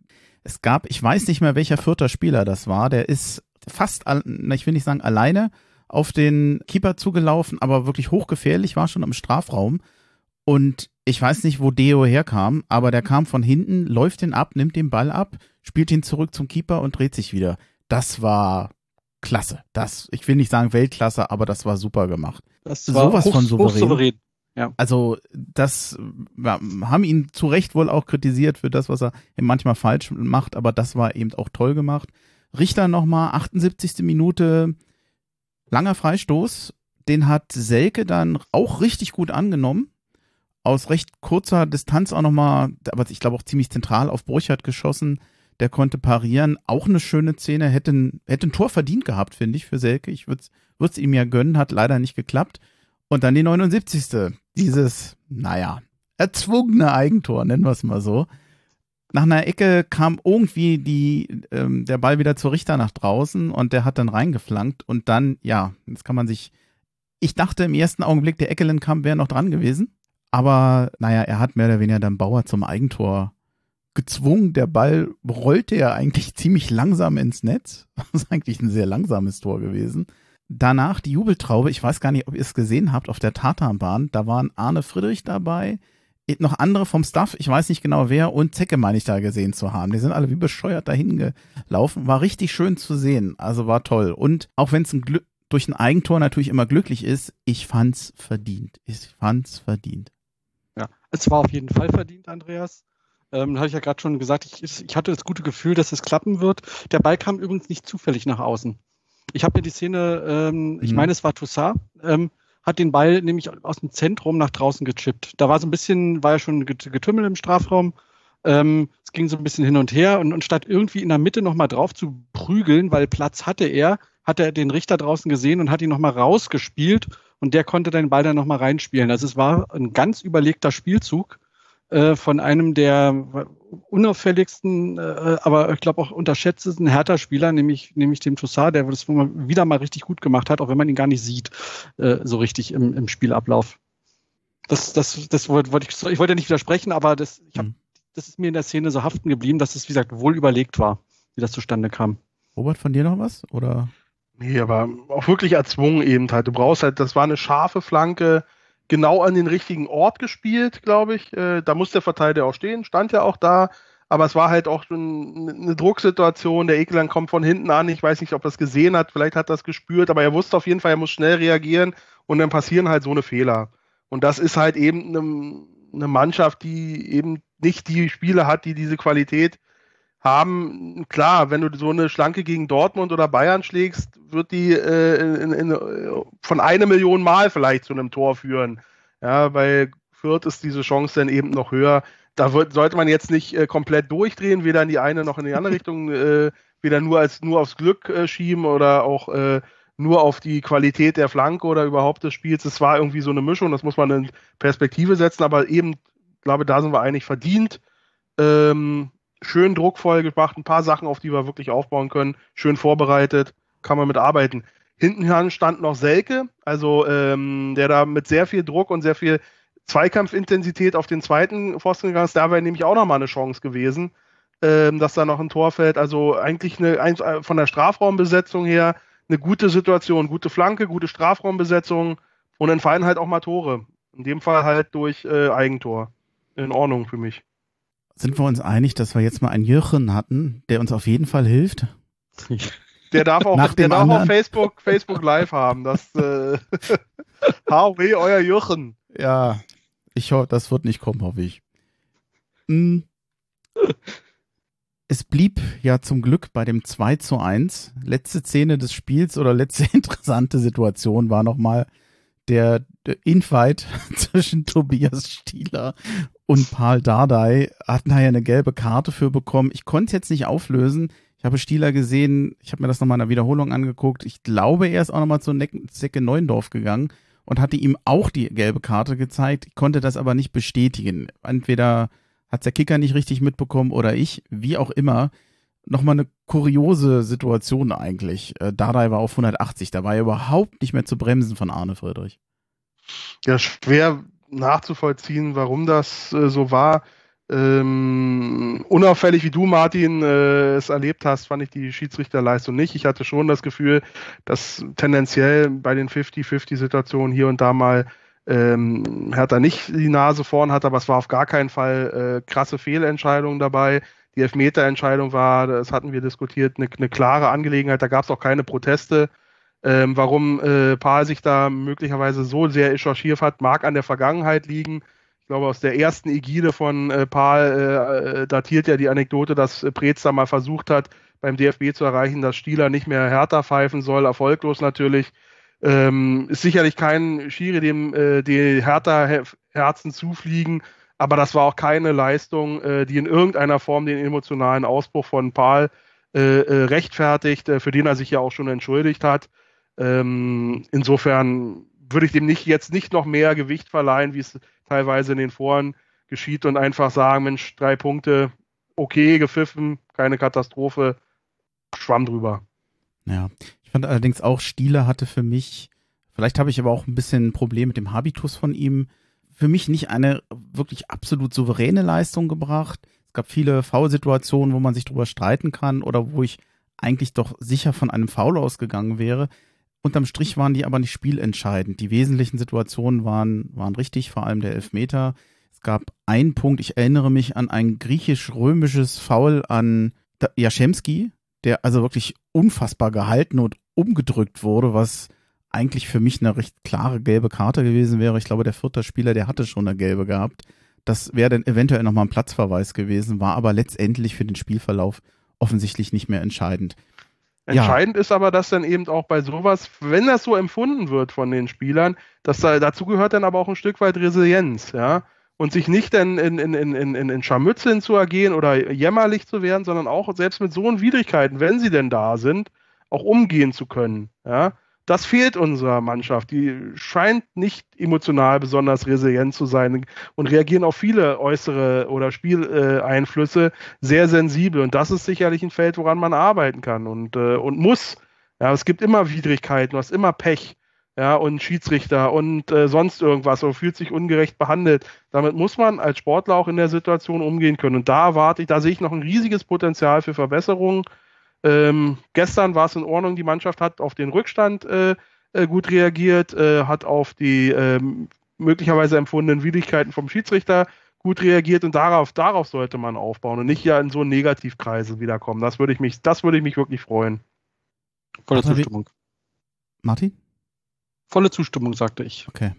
S2: Es gab, ich weiß nicht mehr, welcher vierter Spieler das war, der ist fast, ich will nicht sagen alleine, auf den Keeper zugelaufen, aber wirklich hochgefährlich, war schon im Strafraum. Und ich weiß nicht, wo Deo herkam, aber der kam von hinten, läuft den ab, nimmt den Ball ab, spielt ihn zurück zum Keeper und dreht sich wieder. Das war klasse. Das, ich will nicht sagen Weltklasse, aber das war super gemacht.
S4: Das war Sowas hoch, von souverän.
S2: Ja. Also das ja, haben ihn zu Recht wohl auch kritisiert für das, was er manchmal falsch macht, aber das war eben auch toll gemacht. Richter nochmal, 78. Minute, langer Freistoß, den hat Selke dann auch richtig gut angenommen. Aus recht kurzer Distanz auch nochmal, aber ich glaube auch ziemlich zentral auf Burchardt geschossen. Der konnte parieren. Auch eine schöne Szene. Hätte ein, hätte ein Tor verdient gehabt, finde ich, für Selke. Ich würde es ihm ja gönnen, hat leider nicht geklappt. Und dann die 79. Dieses, naja, erzwungene Eigentor, nennen wir es mal so. Nach einer Ecke kam irgendwie die, ähm, der Ball wieder zur Richter nach draußen und der hat dann reingeflankt und dann, ja, jetzt kann man sich, ich dachte im ersten Augenblick, der Eckelenkamp wäre noch dran gewesen, aber naja, er hat mehr oder weniger dann Bauer zum Eigentor gezwungen. Der Ball rollte ja eigentlich ziemlich langsam ins Netz. Das ist eigentlich ein sehr langsames Tor gewesen. Danach die Jubeltraube, ich weiß gar nicht, ob ihr es gesehen habt, auf der Tatanbahn, da waren Arne Friedrich dabei, noch andere vom Staff, ich weiß nicht genau wer, und Zecke meine ich da gesehen zu haben. Die sind alle wie bescheuert dahin gelaufen. War richtig schön zu sehen. Also war toll. Und auch wenn es durch ein Eigentor natürlich immer glücklich ist, ich fand's verdient. Ich fand's verdient.
S4: Ja, es war auf jeden Fall verdient, Andreas. Ähm, habe ich ja gerade schon gesagt, ich, ich hatte das gute Gefühl, dass es klappen wird. Der Ball kam übrigens nicht zufällig nach außen. Ich habe mir die Szene, ähm, ich mhm. meine, es war Toussaint, ähm, hat den Ball nämlich aus dem Zentrum nach draußen gechippt. Da war so ein bisschen, war ja schon Getümmel im Strafraum. Ähm, es ging so ein bisschen hin und her und, und statt irgendwie in der Mitte nochmal drauf zu prügeln, weil Platz hatte er, hat er den Richter draußen gesehen und hat ihn nochmal rausgespielt und der konnte den Ball dann nochmal reinspielen. Also es war ein ganz überlegter Spielzug äh, von einem der unauffälligsten, äh, aber ich glaube auch unterschätztesten Hertha-Spieler, nämlich, nämlich dem Toussaint, der das wieder mal richtig gut gemacht hat, auch wenn man ihn gar nicht sieht, äh, so richtig im, im Spielablauf. Das, das, das wollte wollt ich, ich wollte nicht widersprechen, aber das, ich hab, mhm. das ist mir in der Szene so haften geblieben, dass es, wie gesagt, wohl überlegt war, wie das zustande kam.
S2: Robert, von dir noch was? Oder?
S3: Nee, aber auch wirklich erzwungen eben halt. Du brauchst halt, das war eine scharfe Flanke, genau an den richtigen Ort gespielt, glaube ich. Äh, da muss der Verteidiger auch stehen, stand ja auch da. Aber es war halt auch schon eine Drucksituation. Der Ekeland kommt von hinten an. Ich weiß nicht, ob er es gesehen hat. Vielleicht hat er es gespürt. Aber er wusste auf jeden Fall, er muss schnell reagieren. Und dann passieren halt so eine Fehler. Und das ist halt eben eine, eine Mannschaft, die eben nicht die Spiele hat, die diese Qualität haben, klar, wenn du so eine Schlanke gegen Dortmund oder Bayern schlägst, wird die äh, in, in, von einer Million Mal vielleicht zu einem Tor führen. Ja, bei Fürth ist diese Chance dann eben noch höher. Da wird, sollte man jetzt nicht äh, komplett durchdrehen, weder in die eine noch in die andere Richtung, äh, weder nur als nur aufs Glück äh, schieben oder auch äh, nur auf die Qualität der Flanke oder überhaupt des Spiels. Es war irgendwie so eine Mischung, das muss man in Perspektive setzen, aber eben, glaube da sind wir eigentlich verdient. Ähm, schön druckvoll gemacht, ein paar Sachen, auf die wir wirklich aufbauen können, schön vorbereitet, kann man mit arbeiten. Hinten stand noch Selke, also ähm, der da mit sehr viel Druck und sehr viel Zweikampfintensität auf den zweiten Pfosten gegangen ist. Da wäre nämlich auch nochmal eine Chance gewesen, ähm, dass da noch ein Tor fällt. Also eigentlich eine, ein, von der Strafraumbesetzung her eine gute Situation, gute Flanke, gute Strafraumbesetzung und dann fallen halt auch mal Tore. In dem Fall halt durch äh, Eigentor. In Ordnung für mich.
S2: Sind wir uns einig, dass wir jetzt mal einen Jürgen hatten, der uns auf jeden Fall hilft?
S3: Der darf auch, Nach der darf auch Facebook, Facebook Live haben. Das äh, HW, euer Jürgen.
S2: Ja, ich hoffe, das wird nicht kommen, hoffe ich. Hm. Es blieb ja zum Glück bei dem 2 zu 1. Letzte Szene des Spiels oder letzte interessante Situation war nochmal der, der Infight zwischen Tobias Stieler und Paul Dardai. Da ja eine gelbe Karte für bekommen. Ich konnte es jetzt nicht auflösen. Ich habe Stieler gesehen, ich habe mir das nochmal in der Wiederholung angeguckt. Ich glaube, er ist auch nochmal zu Zecke Neuendorf gegangen und hatte ihm auch die gelbe Karte gezeigt, konnte das aber nicht bestätigen. Entweder hat der Kicker nicht richtig mitbekommen oder ich, wie auch immer. Nochmal eine kuriose Situation eigentlich. Äh, Dardai war auf 180, da war er überhaupt nicht mehr zu bremsen von Arne Friedrich.
S3: Ja, schwer nachzuvollziehen, warum das äh, so war. Ähm, unauffällig wie du, Martin, äh, es erlebt hast, fand ich die Schiedsrichterleistung nicht. Ich hatte schon das Gefühl, dass tendenziell bei den 50-50-Situationen hier und da mal ähm, Hertha nicht die Nase vorn hat, aber es war auf gar keinen Fall äh, krasse Fehlentscheidungen dabei. Die Elfmeterentscheidung war, das hatten wir diskutiert, eine, eine klare Angelegenheit. Da gab es auch keine Proteste. Ähm, warum äh, Paul sich da möglicherweise so sehr echauffiert hat, mag an der Vergangenheit liegen glaube, aus der ersten Ägide von äh, Paul äh, datiert ja die Anekdote, dass äh, Preetz da mal versucht hat, beim DFB zu erreichen, dass Stieler nicht mehr härter pfeifen soll, erfolglos natürlich. Ähm, ist sicherlich kein Schiri, dem äh, die härter Herzen zufliegen, aber das war auch keine Leistung, äh, die in irgendeiner Form den emotionalen Ausbruch von Paul äh, äh rechtfertigt, für den er sich ja auch schon entschuldigt hat. Ähm, insofern würde ich dem nicht jetzt nicht noch mehr Gewicht verleihen, wie es teilweise in den Foren geschieht und einfach sagen, Mensch, drei Punkte, okay, gepfiffen, keine Katastrophe, schwamm drüber.
S2: Ja, ich fand allerdings auch, Stieler hatte für mich, vielleicht habe ich aber auch ein bisschen ein Problem mit dem Habitus von ihm, für mich nicht eine wirklich absolut souveräne Leistung gebracht. Es gab viele Foul-Situationen, wo man sich drüber streiten kann oder wo ich eigentlich doch sicher von einem Foul ausgegangen wäre. Unterm Strich waren die aber nicht spielentscheidend. Die wesentlichen Situationen waren, waren richtig, vor allem der Elfmeter. Es gab einen Punkt, ich erinnere mich an ein griechisch-römisches Foul an Jaschemski, der also wirklich unfassbar gehalten und umgedrückt wurde, was eigentlich für mich eine recht klare gelbe Karte gewesen wäre. Ich glaube, der vierte Spieler, der hatte schon eine gelbe gehabt. Das wäre dann eventuell nochmal ein Platzverweis gewesen, war aber letztendlich für den Spielverlauf offensichtlich nicht mehr entscheidend.
S3: Entscheidend ja. ist aber, dass dann eben auch bei sowas, wenn das so empfunden wird von den Spielern, dass da, dazu gehört dann aber auch ein Stück weit Resilienz, ja. Und sich nicht dann in, in, in, in, in Scharmützeln zu ergehen oder jämmerlich zu werden, sondern auch selbst mit so Widrigkeiten, wenn sie denn da sind, auch umgehen zu können, ja. Das fehlt unserer Mannschaft. Die scheint nicht emotional besonders resilient zu sein und reagieren auf viele äußere oder Spieleinflüsse sehr sensibel. Und das ist sicherlich ein Feld, woran man arbeiten kann und, äh, und muss. Ja, es gibt immer Widrigkeiten, du hast immer Pech. Ja, und Schiedsrichter und äh, sonst irgendwas oder fühlt sich ungerecht behandelt. Damit muss man als Sportler auch in der Situation umgehen können. Und da erwarte ich, da sehe ich noch ein riesiges Potenzial für Verbesserungen. Ähm, gestern war es in Ordnung, die Mannschaft hat auf den Rückstand äh, äh, gut reagiert, äh, hat auf die ähm, möglicherweise empfundenen Widrigkeiten vom Schiedsrichter gut reagiert und darauf, darauf sollte man aufbauen und nicht ja in so einen Negativkreisel wiederkommen. Das würde ich mich, das würde ich mich wirklich freuen.
S4: Volle Zustimmung.
S2: Martin?
S4: Volle Zustimmung, sagte ich.
S2: Okay.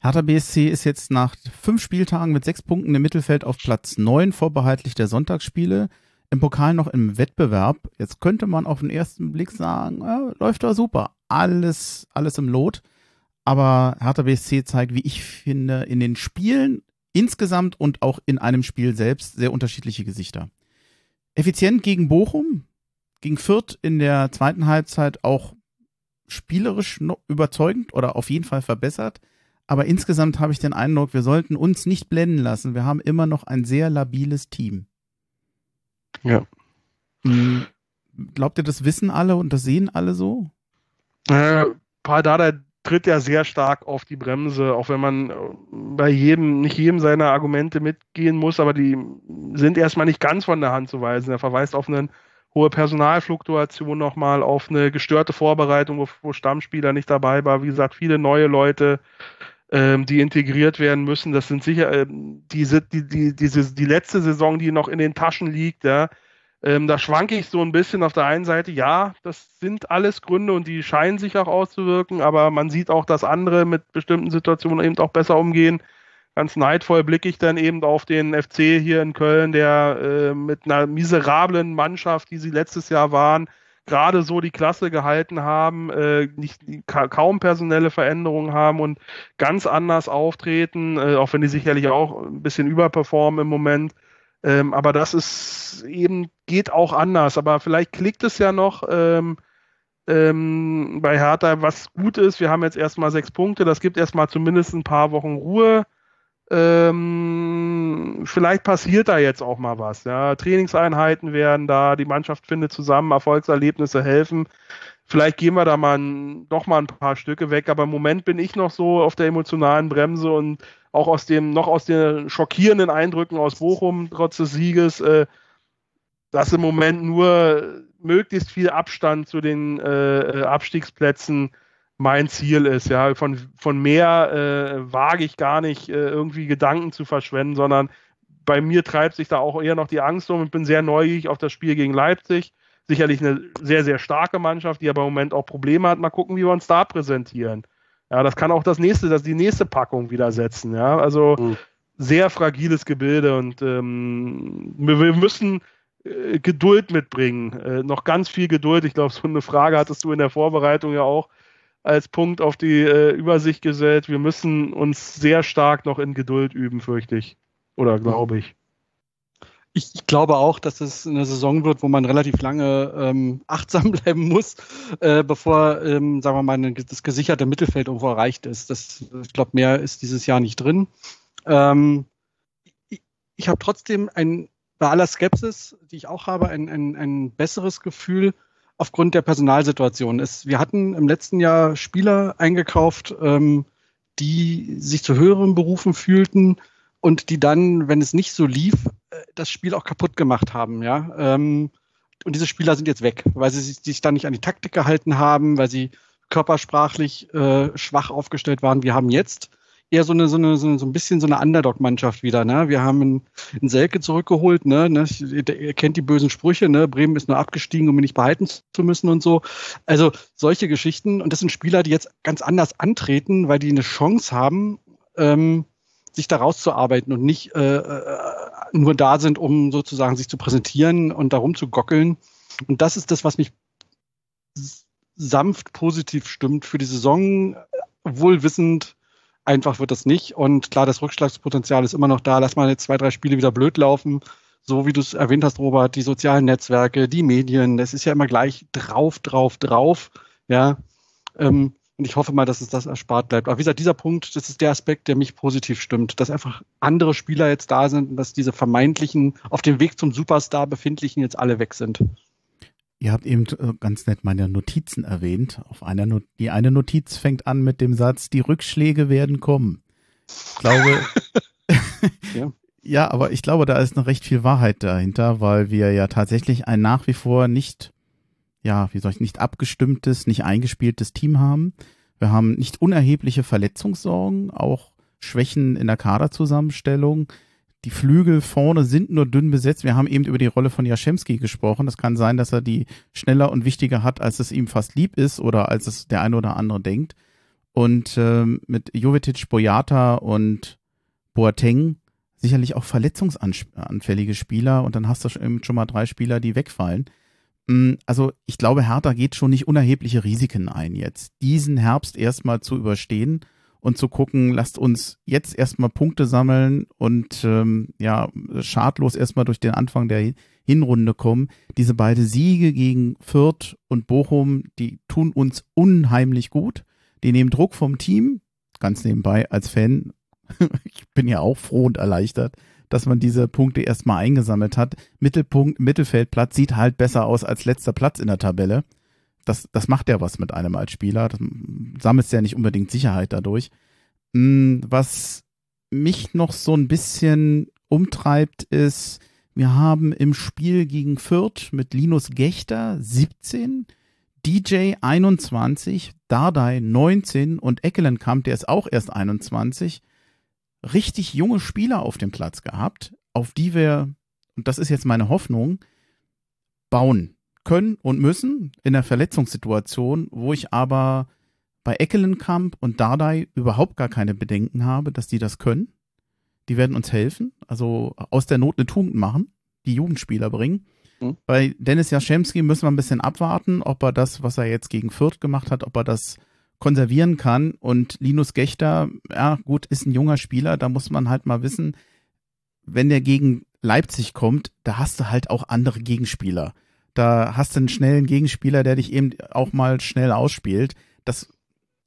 S2: Hertha BSC ist jetzt nach fünf Spieltagen mit sechs Punkten im Mittelfeld auf Platz neun, vorbehaltlich der Sonntagsspiele im Pokal noch im Wettbewerb. Jetzt könnte man auf den ersten Blick sagen, ja, läuft da super. Alles, alles im Lot. Aber Hertha BSC zeigt, wie ich finde, in den Spielen insgesamt und auch in einem Spiel selbst sehr unterschiedliche Gesichter. Effizient gegen Bochum, gegen Fürth in der zweiten Halbzeit auch spielerisch überzeugend oder auf jeden Fall verbessert. Aber insgesamt habe ich den Eindruck, wir sollten uns nicht blenden lassen. Wir haben immer noch ein sehr labiles Team.
S3: Ja.
S2: Hm, glaubt ihr, das wissen alle und das sehen alle so?
S3: Äh, Pardada tritt ja sehr stark auf die Bremse, auch wenn man äh, bei jedem, nicht jedem seiner Argumente mitgehen muss, aber die sind erstmal nicht ganz von der Hand zu weisen. Er verweist auf eine hohe Personalfluktuation nochmal, auf eine gestörte Vorbereitung, wo, wo Stammspieler nicht dabei war. Wie gesagt, viele neue Leute, ähm, die integriert werden müssen. Das sind sicher äh, diese, die, die, diese, die letzte Saison, die noch in den Taschen liegt, ja. Ähm, da schwanke ich so ein bisschen auf der einen Seite, ja, das sind alles Gründe und die scheinen sich auch auszuwirken, aber man sieht auch, dass andere mit bestimmten Situationen eben auch besser umgehen. Ganz neidvoll blicke ich dann eben auf den FC hier in Köln, der äh, mit einer miserablen Mannschaft, die sie letztes Jahr waren, gerade so die Klasse gehalten haben, äh, nicht ka kaum personelle Veränderungen haben und ganz anders auftreten, äh, auch wenn die sicherlich auch ein bisschen überperformen im Moment. Ähm, aber das ist eben, geht auch anders. Aber vielleicht klickt es ja noch. Ähm, ähm, bei Hertha, was gut ist. Wir haben jetzt erstmal sechs Punkte. Das gibt erstmal zumindest ein paar Wochen Ruhe. Ähm, vielleicht passiert da jetzt auch mal was. Ja. Trainingseinheiten werden da, die Mannschaft findet zusammen, Erfolgserlebnisse helfen. Vielleicht gehen wir da mal doch mal ein paar Stücke weg, aber im Moment bin ich noch so auf der emotionalen Bremse und auch aus dem, noch aus den schockierenden Eindrücken aus Bochum, trotz des Sieges, äh, dass im Moment nur möglichst viel Abstand zu den äh, äh, Abstiegsplätzen mein Ziel ist. Ja, von, von mehr äh, wage ich gar nicht äh, irgendwie Gedanken zu verschwenden, sondern bei mir treibt sich da auch eher noch die Angst um. Ich bin sehr neugierig auf das Spiel gegen Leipzig. Sicherlich eine sehr, sehr starke Mannschaft, die aber im Moment auch Probleme hat. Mal gucken, wie wir uns da präsentieren. Ja, das kann auch das nächste, das die nächste Packung wieder setzen. Ja, also mhm. sehr fragiles Gebilde und ähm, wir, wir müssen äh, Geduld mitbringen. Äh, noch ganz viel Geduld. Ich glaube, so eine Frage hattest du in der Vorbereitung ja auch als Punkt auf die äh, Übersicht gesetzt. Wir müssen uns sehr stark noch in Geduld üben, fürchte ich. Oder glaube ich.
S4: ich. Ich, glaube auch, dass es eine Saison wird, wo man relativ lange ähm, achtsam bleiben muss, äh, bevor, ähm, sagen wir mal, das gesicherte Mittelfeld irgendwo erreicht ist. Das, ich glaube, mehr ist dieses Jahr nicht drin. Ähm, ich, ich habe trotzdem ein bei aller Skepsis, die ich auch habe, ein, ein, ein besseres Gefühl aufgrund der Personalsituation. Es, wir hatten im letzten Jahr Spieler eingekauft, ähm, die sich zu höheren Berufen fühlten und die dann, wenn es nicht so lief, äh, das Spiel auch kaputt gemacht haben. Ja? Ähm, und diese Spieler sind jetzt weg, weil sie sich dann nicht an die Taktik gehalten haben, weil sie körpersprachlich äh, schwach aufgestellt waren. Wir haben jetzt eher so eine, so eine, so ein bisschen so eine Underdog-Mannschaft wieder. Ne? Wir haben einen, Selke zurückgeholt, ne? ne? Ihr kennt die bösen Sprüche, ne? Bremen ist nur abgestiegen, um ihn nicht behalten zu müssen und so. Also solche Geschichten. Und das sind Spieler, die jetzt ganz anders antreten, weil die eine Chance haben, ähm, sich da rauszuarbeiten und nicht äh, äh nur da sind, um sozusagen sich zu präsentieren und darum zu gockeln. Und das ist das, was mich sanft positiv stimmt für die Saison, wohl wissend, Einfach wird das nicht. Und klar, das Rückschlagspotenzial ist immer noch da. Lass mal jetzt zwei, drei Spiele wieder blöd laufen. So wie du es erwähnt hast, Robert, die sozialen Netzwerke, die Medien, das ist ja immer gleich drauf, drauf, drauf. Ja. Ähm, und ich hoffe mal, dass es das erspart bleibt. Aber wie gesagt, dieser Punkt, das ist der Aspekt, der mich positiv stimmt, dass einfach andere Spieler jetzt da sind und dass diese vermeintlichen, auf dem Weg zum Superstar befindlichen jetzt alle weg sind.
S2: Ihr habt eben äh, ganz nett meine Notizen erwähnt. Auf einer Not die eine Notiz fängt an mit dem Satz, die Rückschläge werden kommen. Ich glaube, ja. ja, aber ich glaube, da ist noch recht viel Wahrheit dahinter, weil wir ja tatsächlich ein nach wie vor nicht, ja, wie soll ich, nicht abgestimmtes, nicht eingespieltes Team haben. Wir haben nicht unerhebliche Verletzungssorgen, auch Schwächen in der Kaderzusammenstellung die Flügel vorne sind nur dünn besetzt. Wir haben eben über die Rolle von Jaschemski gesprochen. Das kann sein, dass er die schneller und wichtiger hat, als es ihm fast lieb ist oder als es der eine oder andere denkt. Und ähm, mit Jovetic, Boyata und Boateng sicherlich auch verletzungsanfällige Spieler. Und dann hast du schon mal drei Spieler, die wegfallen. Mm, also ich glaube, Hertha geht schon nicht unerhebliche Risiken ein jetzt. Diesen Herbst erstmal zu überstehen und zu gucken, lasst uns jetzt erstmal Punkte sammeln und ähm, ja, schadlos erstmal durch den Anfang der Hinrunde kommen. Diese beiden Siege gegen Fürth und Bochum, die tun uns unheimlich gut. Die nehmen Druck vom Team, ganz nebenbei als Fan. ich bin ja auch froh und erleichtert, dass man diese Punkte erstmal eingesammelt hat. Mittelpunkt, Mittelfeldplatz sieht halt besser aus als letzter Platz in der Tabelle das, das macht ja was mit einem als Spieler. Das sammelst ja nicht unbedingt Sicherheit dadurch. Hm, was mich noch so ein bisschen umtreibt, ist, wir haben im Spiel gegen Fürth mit Linus Gechter 17, DJ 21, Dardai 19 und Eckelenkamp, der ist auch erst 21, richtig junge Spieler auf dem Platz gehabt, auf die wir, und das ist jetzt meine Hoffnung, bauen können und müssen in der Verletzungssituation, wo ich aber bei Eckelenkamp und Dardai überhaupt gar keine Bedenken habe, dass die das können. Die werden uns helfen, also aus der Not eine Tugend machen, die Jugendspieler bringen. Mhm. Bei Dennis Jaschemski müssen wir ein bisschen abwarten, ob er das, was er jetzt gegen Fürth gemacht hat, ob er das konservieren kann. Und Linus Gechter, ja gut, ist ein junger Spieler, da muss man halt mal wissen, wenn der gegen Leipzig kommt, da hast du halt auch andere Gegenspieler Da hast du einen schnellen Gegenspieler, der dich eben auch mal schnell ausspielt. Das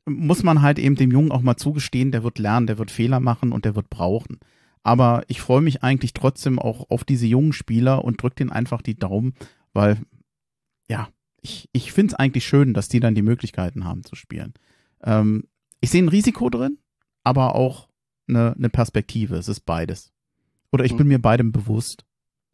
S2: muss man halt eben dem Jungen auch mal zugestehen, der wird lernen, der wird Fehler machen und der wird brauchen. Aber ich freue mich eigentlich trotzdem auch auf diese jungen Spieler und drücke denen einfach die Daumen, weil, ja, ich, ich finde es eigentlich schön, dass die dann die Möglichkeiten haben zu spielen. Ähm, ich sehe ein Risiko drin, aber auch eine, eine Perspektive. Es ist beides. Oder ich hm. bin mir beidem bewusst.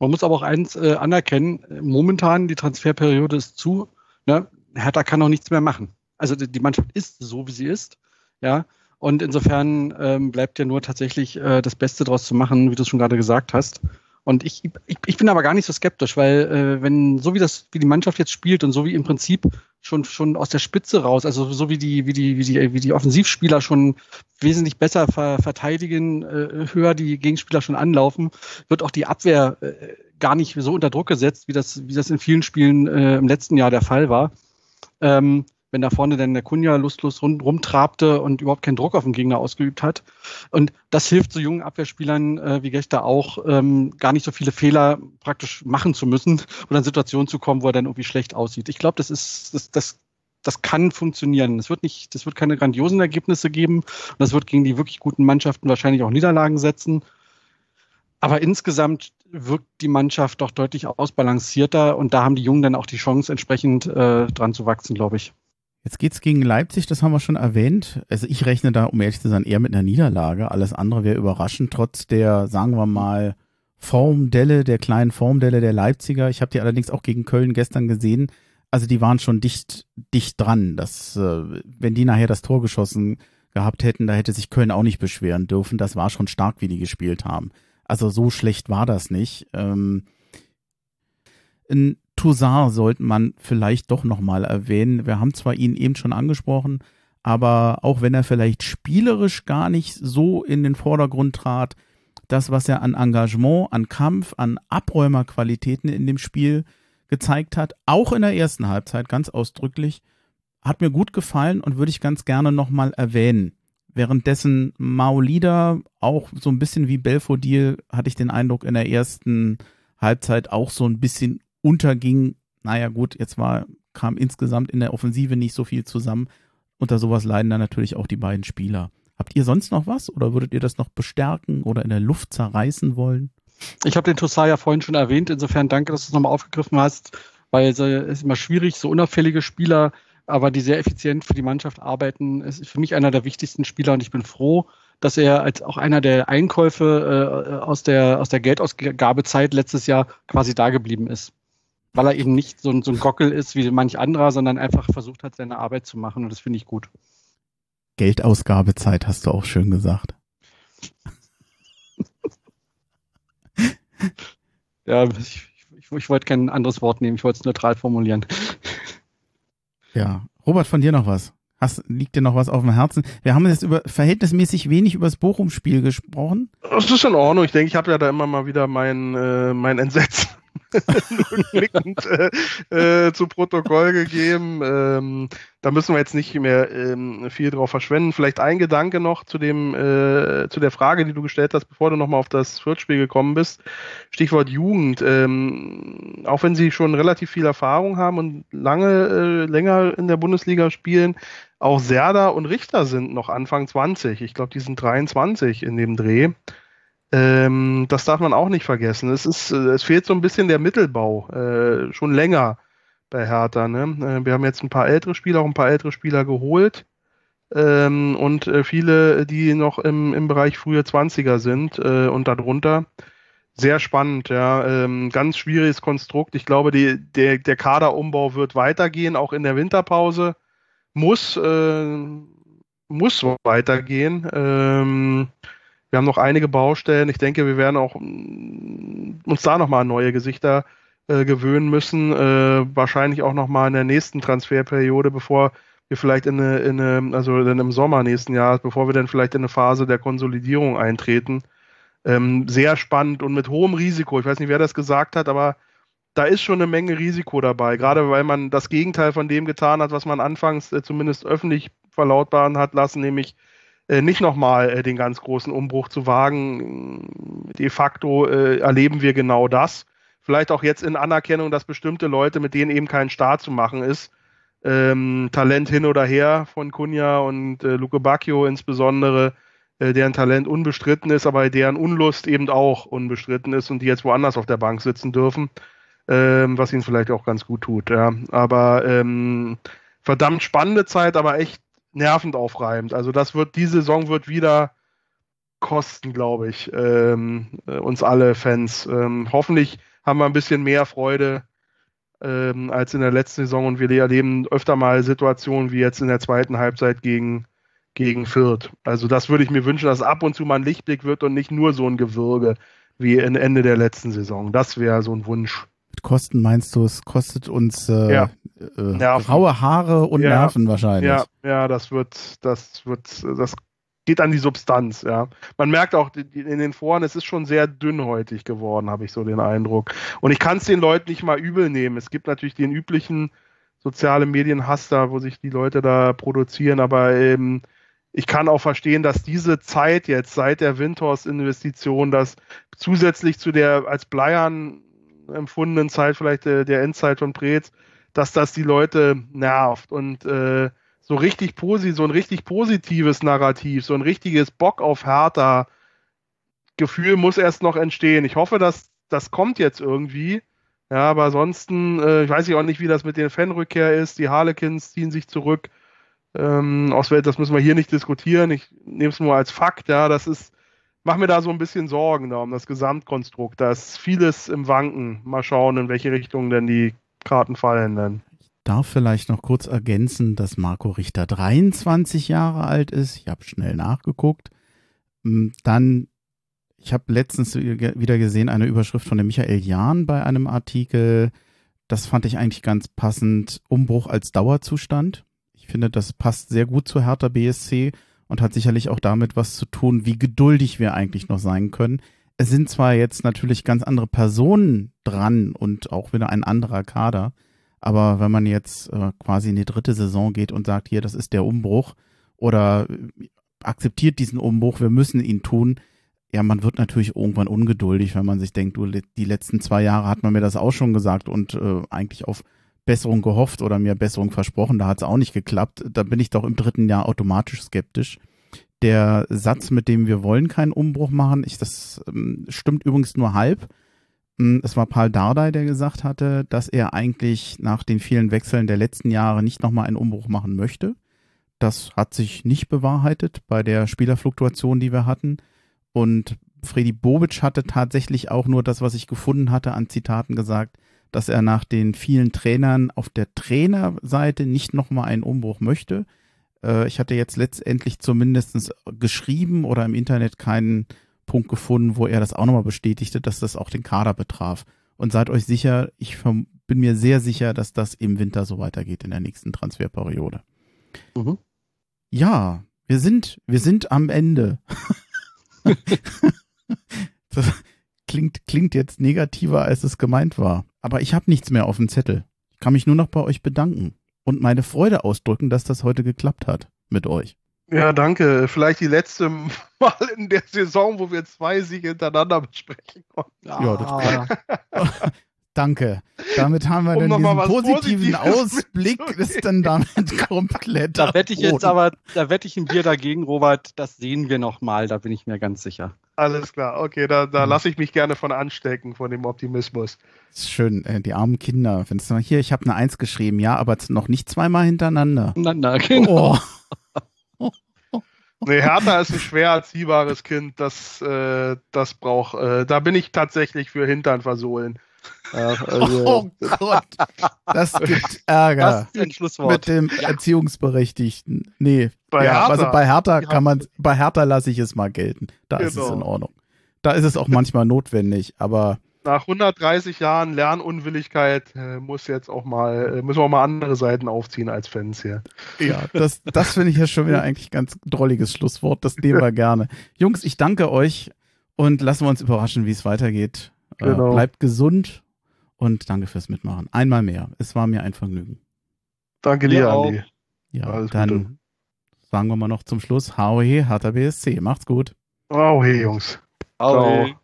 S4: Man muss aber auch eins äh, anerkennen, momentan die Transferperiode ist zu. Ne? Hertha kann auch nichts mehr machen. Also die Mannschaft ist so, wie sie ist. Ja. Und insofern ähm, bleibt ja nur tatsächlich äh, das Beste daraus zu machen, wie du es schon gerade gesagt hast. Und ich, ich, ich bin aber gar nicht so skeptisch, weil äh, wenn so wie das, wie die Mannschaft jetzt spielt und so wie im Prinzip schon schon aus der Spitze raus, also so wie die wie die wie die wie die Offensivspieler schon wesentlich besser ver verteidigen, äh, höher die Gegenspieler schon anlaufen, wird auch die Abwehr äh, gar nicht so unter Druck gesetzt, wie das wie das in vielen Spielen äh, im letzten Jahr der Fall war. Ähm, wenn da vorne dann der Kunja lustlos rund, rumtrabte und überhaupt keinen Druck auf den Gegner ausgeübt hat. Und das hilft so jungen Abwehrspielern äh, wie Gechter auch, ähm, gar nicht so viele Fehler praktisch machen zu müssen oder in Situationen zu kommen, wo er dann irgendwie schlecht aussieht. Ich glaube, das ist, das, das, das kann funktionieren. Es wird nicht, das wird keine grandiosen Ergebnisse geben und das wird gegen die wirklich guten Mannschaften wahrscheinlich auch Niederlagen setzen. Aber insgesamt wirkt die Mannschaft doch deutlich ausbalancierter und da haben die Jungen dann auch die Chance, entsprechend äh, dran zu wachsen, glaube ich.
S2: Jetzt geht's gegen Leipzig, das haben wir schon erwähnt. Also ich rechne da, um ehrlich zu sein, eher mit einer Niederlage. Alles andere wäre überraschend, trotz der, sagen wir mal, Formdelle, der kleinen Formdelle der Leipziger. Ich habe die allerdings auch gegen Köln gestern gesehen. Also die waren schon dicht, dicht dran. Dass, äh, wenn die nachher das Tor geschossen gehabt hätten, da hätte sich Köln auch nicht beschweren dürfen. Das war schon stark, wie die gespielt haben. Also so schlecht war das nicht. Ähm, ein Toussaint sollte man vielleicht doch nochmal erwähnen. Wir haben zwar ihn eben schon angesprochen, aber auch wenn er vielleicht spielerisch gar nicht so in den Vordergrund trat, das, was er an Engagement, an Kampf, an Abräumerqualitäten in dem Spiel gezeigt hat, auch in der ersten Halbzeit ganz ausdrücklich, hat mir gut gefallen und würde ich ganz gerne nochmal erwähnen. Währenddessen Maolida auch so ein bisschen wie Belfodil hatte ich den Eindruck in der ersten Halbzeit auch so ein bisschen unterging. Naja, gut, jetzt war, kam insgesamt in der Offensive nicht so viel zusammen. Unter sowas leiden dann natürlich auch die beiden Spieler. Habt ihr sonst noch was oder würdet ihr das noch bestärken oder in der Luft zerreißen wollen?
S4: Ich habe den Tossar ja vorhin schon erwähnt. Insofern danke, dass du es nochmal aufgegriffen hast, weil es ist immer schwierig, so unauffällige Spieler, aber die sehr effizient für die Mannschaft arbeiten. Ist für mich einer der wichtigsten Spieler und ich bin froh, dass er als auch einer der Einkäufe äh, aus, der, aus der Geldausgabezeit letztes Jahr quasi da geblieben ist weil er eben nicht so ein, so ein Gockel ist wie manch anderer, sondern einfach versucht hat, seine Arbeit zu machen. Und das finde ich gut.
S2: Geldausgabezeit hast du auch schön gesagt.
S4: ja, ich, ich, ich wollte kein anderes Wort nehmen, ich wollte es neutral formulieren.
S2: Ja, Robert, von dir noch was? Hast, liegt dir noch was auf dem Herzen? Wir haben jetzt über verhältnismäßig wenig über das Bochum-Spiel gesprochen.
S3: Das ist in Ordnung. Ich denke, ich habe ja da immer mal wieder mein, äh, mein Entsetzen rückblickend äh, äh, zu Protokoll gegeben. Ähm, da müssen wir jetzt nicht mehr ähm, viel drauf verschwenden. Vielleicht ein Gedanke noch zu dem, äh, zu der Frage, die du gestellt hast, bevor du nochmal auf das Viertspiel gekommen bist. Stichwort Jugend. Ähm, auch wenn sie schon relativ viel Erfahrung haben und lange, äh, länger in der Bundesliga spielen, auch Serda und Richter sind noch Anfang 20. Ich glaube, die sind 23 in dem Dreh. Ähm, das darf man auch nicht vergessen. Es, ist, äh, es fehlt so ein bisschen der Mittelbau, äh, schon länger bei Hertha. Ne? Äh, wir haben jetzt ein paar ältere Spieler, auch ein paar ältere Spieler geholt. Ähm, und äh, viele, die noch im, im Bereich frühe 20er sind äh, und darunter. Sehr spannend, ja. Ähm, ganz schwieriges Konstrukt. Ich glaube, die, der, der Kaderumbau wird weitergehen, auch in der Winterpause. Muss, äh, muss weitergehen. Ähm, wir haben noch einige Baustellen. Ich denke, wir werden auch mm, uns da nochmal neue Gesichter äh, gewöhnen müssen. Äh, wahrscheinlich auch nochmal in der nächsten Transferperiode, bevor wir vielleicht in eine, in eine, also dann im Sommer nächsten Jahres, bevor wir dann vielleicht in eine Phase der Konsolidierung eintreten. Ähm, sehr spannend und mit hohem Risiko. Ich weiß nicht, wer das gesagt hat, aber da ist schon eine Menge Risiko dabei, gerade weil man das Gegenteil von dem getan hat, was man anfangs äh, zumindest öffentlich verlautbaren hat lassen, nämlich nicht nochmal äh, den ganz großen Umbruch zu wagen. De facto äh, erleben wir genau das. vielleicht auch jetzt in Anerkennung, dass bestimmte Leute, mit denen eben kein Start zu machen ist, ähm, Talent hin oder her von Kunja und äh, Luke Bacchio insbesondere, äh, deren Talent unbestritten ist, aber deren Unlust eben auch unbestritten ist und die jetzt woanders auf der Bank sitzen dürfen, ähm, was ihnen vielleicht auch ganz gut tut. Ja. Aber ähm, verdammt spannende Zeit, aber echt nervend aufreibend. Also das wird, die Saison wird wieder kosten, glaube ich, ähm, äh, uns alle Fans. Ähm, hoffentlich haben wir ein bisschen mehr Freude ähm, als in der letzten Saison und wir erleben öfter mal Situationen wie jetzt in der zweiten Halbzeit gegen, gegen Fürth. Also das würde ich mir wünschen, dass ab und zu mal ein Lichtblick wird und nicht nur so ein Gewürge wie in Ende der letzten Saison. Das wäre so ein Wunsch.
S2: Mit Kosten meinst du, es kostet uns äh,
S3: ja.
S2: äh, graue Haare und
S3: Ja.
S2: Nerven wahrscheinlich.
S3: Ja, ja, das wird, das wird, das geht an die Substanz, ja. Man merkt auch in den Foren, es ist schon sehr dünnhäutig geworden, habe ich so den Eindruck. Und ich kann es den Leuten nicht mal übel nehmen. Es gibt natürlich den üblichen soziale Medienhass da, wo sich die Leute da produzieren, aber ähm, ich kann auch verstehen, dass diese Zeit jetzt seit der Windhorst-Investition, dass zusätzlich zu der als Bleiern empfundenen Zeit, vielleicht äh, der Endzeit von Preetz, dass das die Leute nervt und äh, so richtig posi, so ein richtig positives Narrativ, so ein richtiges Bock auf Hertha Gefühl muss erst noch entstehen. Ich hoffe, dass das kommt jetzt irgendwie. Ja, aber ansonsten, äh, ich weiß ich auch nicht, wie das mit den Fanrückkehr ist. Die Harlequins ziehen sich zurück. Ähm, aus Welt, das müssen wir hier nicht diskutieren. Ich nehme es nur als Fakt. Ja, das ist, mach mir da so ein bisschen Sorgen da um das Gesamtkonstrukt. Da ist vieles im Wanken. Mal schauen, in welche Richtung denn die Karten fallen dann.
S2: Darf vielleicht noch kurz ergänzen, dass Marco Richter 23 Jahre alt ist. Ich habe schnell nachgeguckt. Mm, Dann, ich habe letztens wieder gesehen eine Überschrift von dem Michael Jahn bei einem Artikel. Das fand ich eigentlich ganz passend. Umbruch als Dauerzustand. Ich finde, das passt sehr gut zu Hertha BSC und hat sicherlich auch damit was zu tun, wie geduldig wir eigentlich noch sein können. Es sind zwar jetzt natürlich ganz andere Personen dran und auch wieder ein anderer Kader, aber wenn man jetzt äh, quasi in die dritte Saison geht und sagt, hier, das ist der Umbruch oder äh, akzeptiert diesen Umbruch, wir müssen ihn tun, ja, man wird natürlich irgendwann ungeduldig, wenn man sich denkt, du, die letzten zwei Jahre hat man mir das auch schon gesagt und äh, eigentlich auf Besserung gehofft oder mir Besserung versprochen, da hat es auch nicht geklappt. Da bin ich doch im dritten Jahr automatisch skeptisch. Der Satz, mit dem wir wollen keinen Umbruch machen, ich, das ähm, stimmt übrigens nur halb. Mm, Es war Paul Dardai, der gesagt hatte, dass er eigentlich nach den vielen Wechseln der letzten Jahre nicht nochmal einen Umbruch machen möchte. Das hat sich nicht bewahrheitet bei der Spielerfluktuation, die wir hatten. Und Freddy Bobic hatte tatsächlich auch nur das, was ich gefunden hatte, an Zitaten gesagt, dass er nach den vielen Trainern auf der Trainerseite nicht nochmal einen Umbruch möchte. Äh, ich hatte jetzt letztendlich zumindest geschrieben oder im Internet keinen Punkt gefunden, wo er das auch nochmal bestätigte, dass das auch den Kader betraf. Und seid euch sicher, ich bin mir sehr sicher, dass das im Winter so weitergeht in der nächsten Transferperiode.
S4: Mhm.
S2: Ja, wir sind, wir sind am Ende. das klingt, klingt jetzt negativer, als es gemeint war. Aber ich habe nichts mehr auf dem Zettel. Ich kann mich nur noch bei euch bedanken und meine Freude ausdrücken, dass das heute geklappt hat mit euch.
S3: Ja, danke. Vielleicht die letzte Mal in der Saison, wo wir zwei Siege hintereinander besprechen konnten.
S2: Ja, das Danke. Damit haben wir
S3: Um
S2: dann diesen positiven
S3: Positives
S2: Ausblick ist dann damit komplett.
S4: Da wette ich jetzt aber, da wette ich ein Bier dagegen, Robert. Das sehen wir noch mal. Da bin ich mir ganz sicher.
S3: Alles klar, okay, da, da
S2: Mhm.
S3: lasse ich mich gerne von anstecken, von dem Optimismus.
S2: Ist schön, äh, die armen Kinder. Wenn es mal hier, ich habe eine Eins geschrieben, ja, aber noch nicht zweimal hintereinander.
S4: Na, na, genau.
S2: Oh,
S3: Nee, Hertha ist ein schwer erziehbares Kind, das, äh, das braucht, äh, da bin ich tatsächlich für Hintern versohlen. Ja, also,
S2: oh Gott, das gibt Ärger
S4: Das ist ein Schlusswort.
S2: mit dem Erziehungsberechtigten. Nee,
S3: Bei
S2: ja,
S3: Hertha.
S2: also bei Hertha
S3: Ja.
S2: kann man, bei Hertha lasse ich es mal gelten. Da ist es
S3: Genau.
S2: in Ordnung. Da ist es auch manchmal notwendig, aber
S3: nach 130 Jahren Lernunwilligkeit äh, muss jetzt auch mal, äh, müssen wir auch mal andere Seiten aufziehen als Fans hier.
S2: Ja, das, das finde ich ja schon wieder eigentlich ganz drolliges Schlusswort. Das nehmen wir gerne. Jungs, ich danke euch und lassen wir uns überraschen, wie es weitergeht.
S3: Äh, genau.
S2: Äh, bleibt gesund und danke fürs Mitmachen. Einmal mehr. Es war mir ein Vergnügen.
S3: Danke
S4: dir,
S3: Andi.
S2: Ja,
S3: Alles
S2: dann
S3: Gute.
S2: sagen wir mal noch zum Schluss: Hau he, harter BSC. Macht's gut.
S3: Hau Jungs.
S4: Hau
S3: he.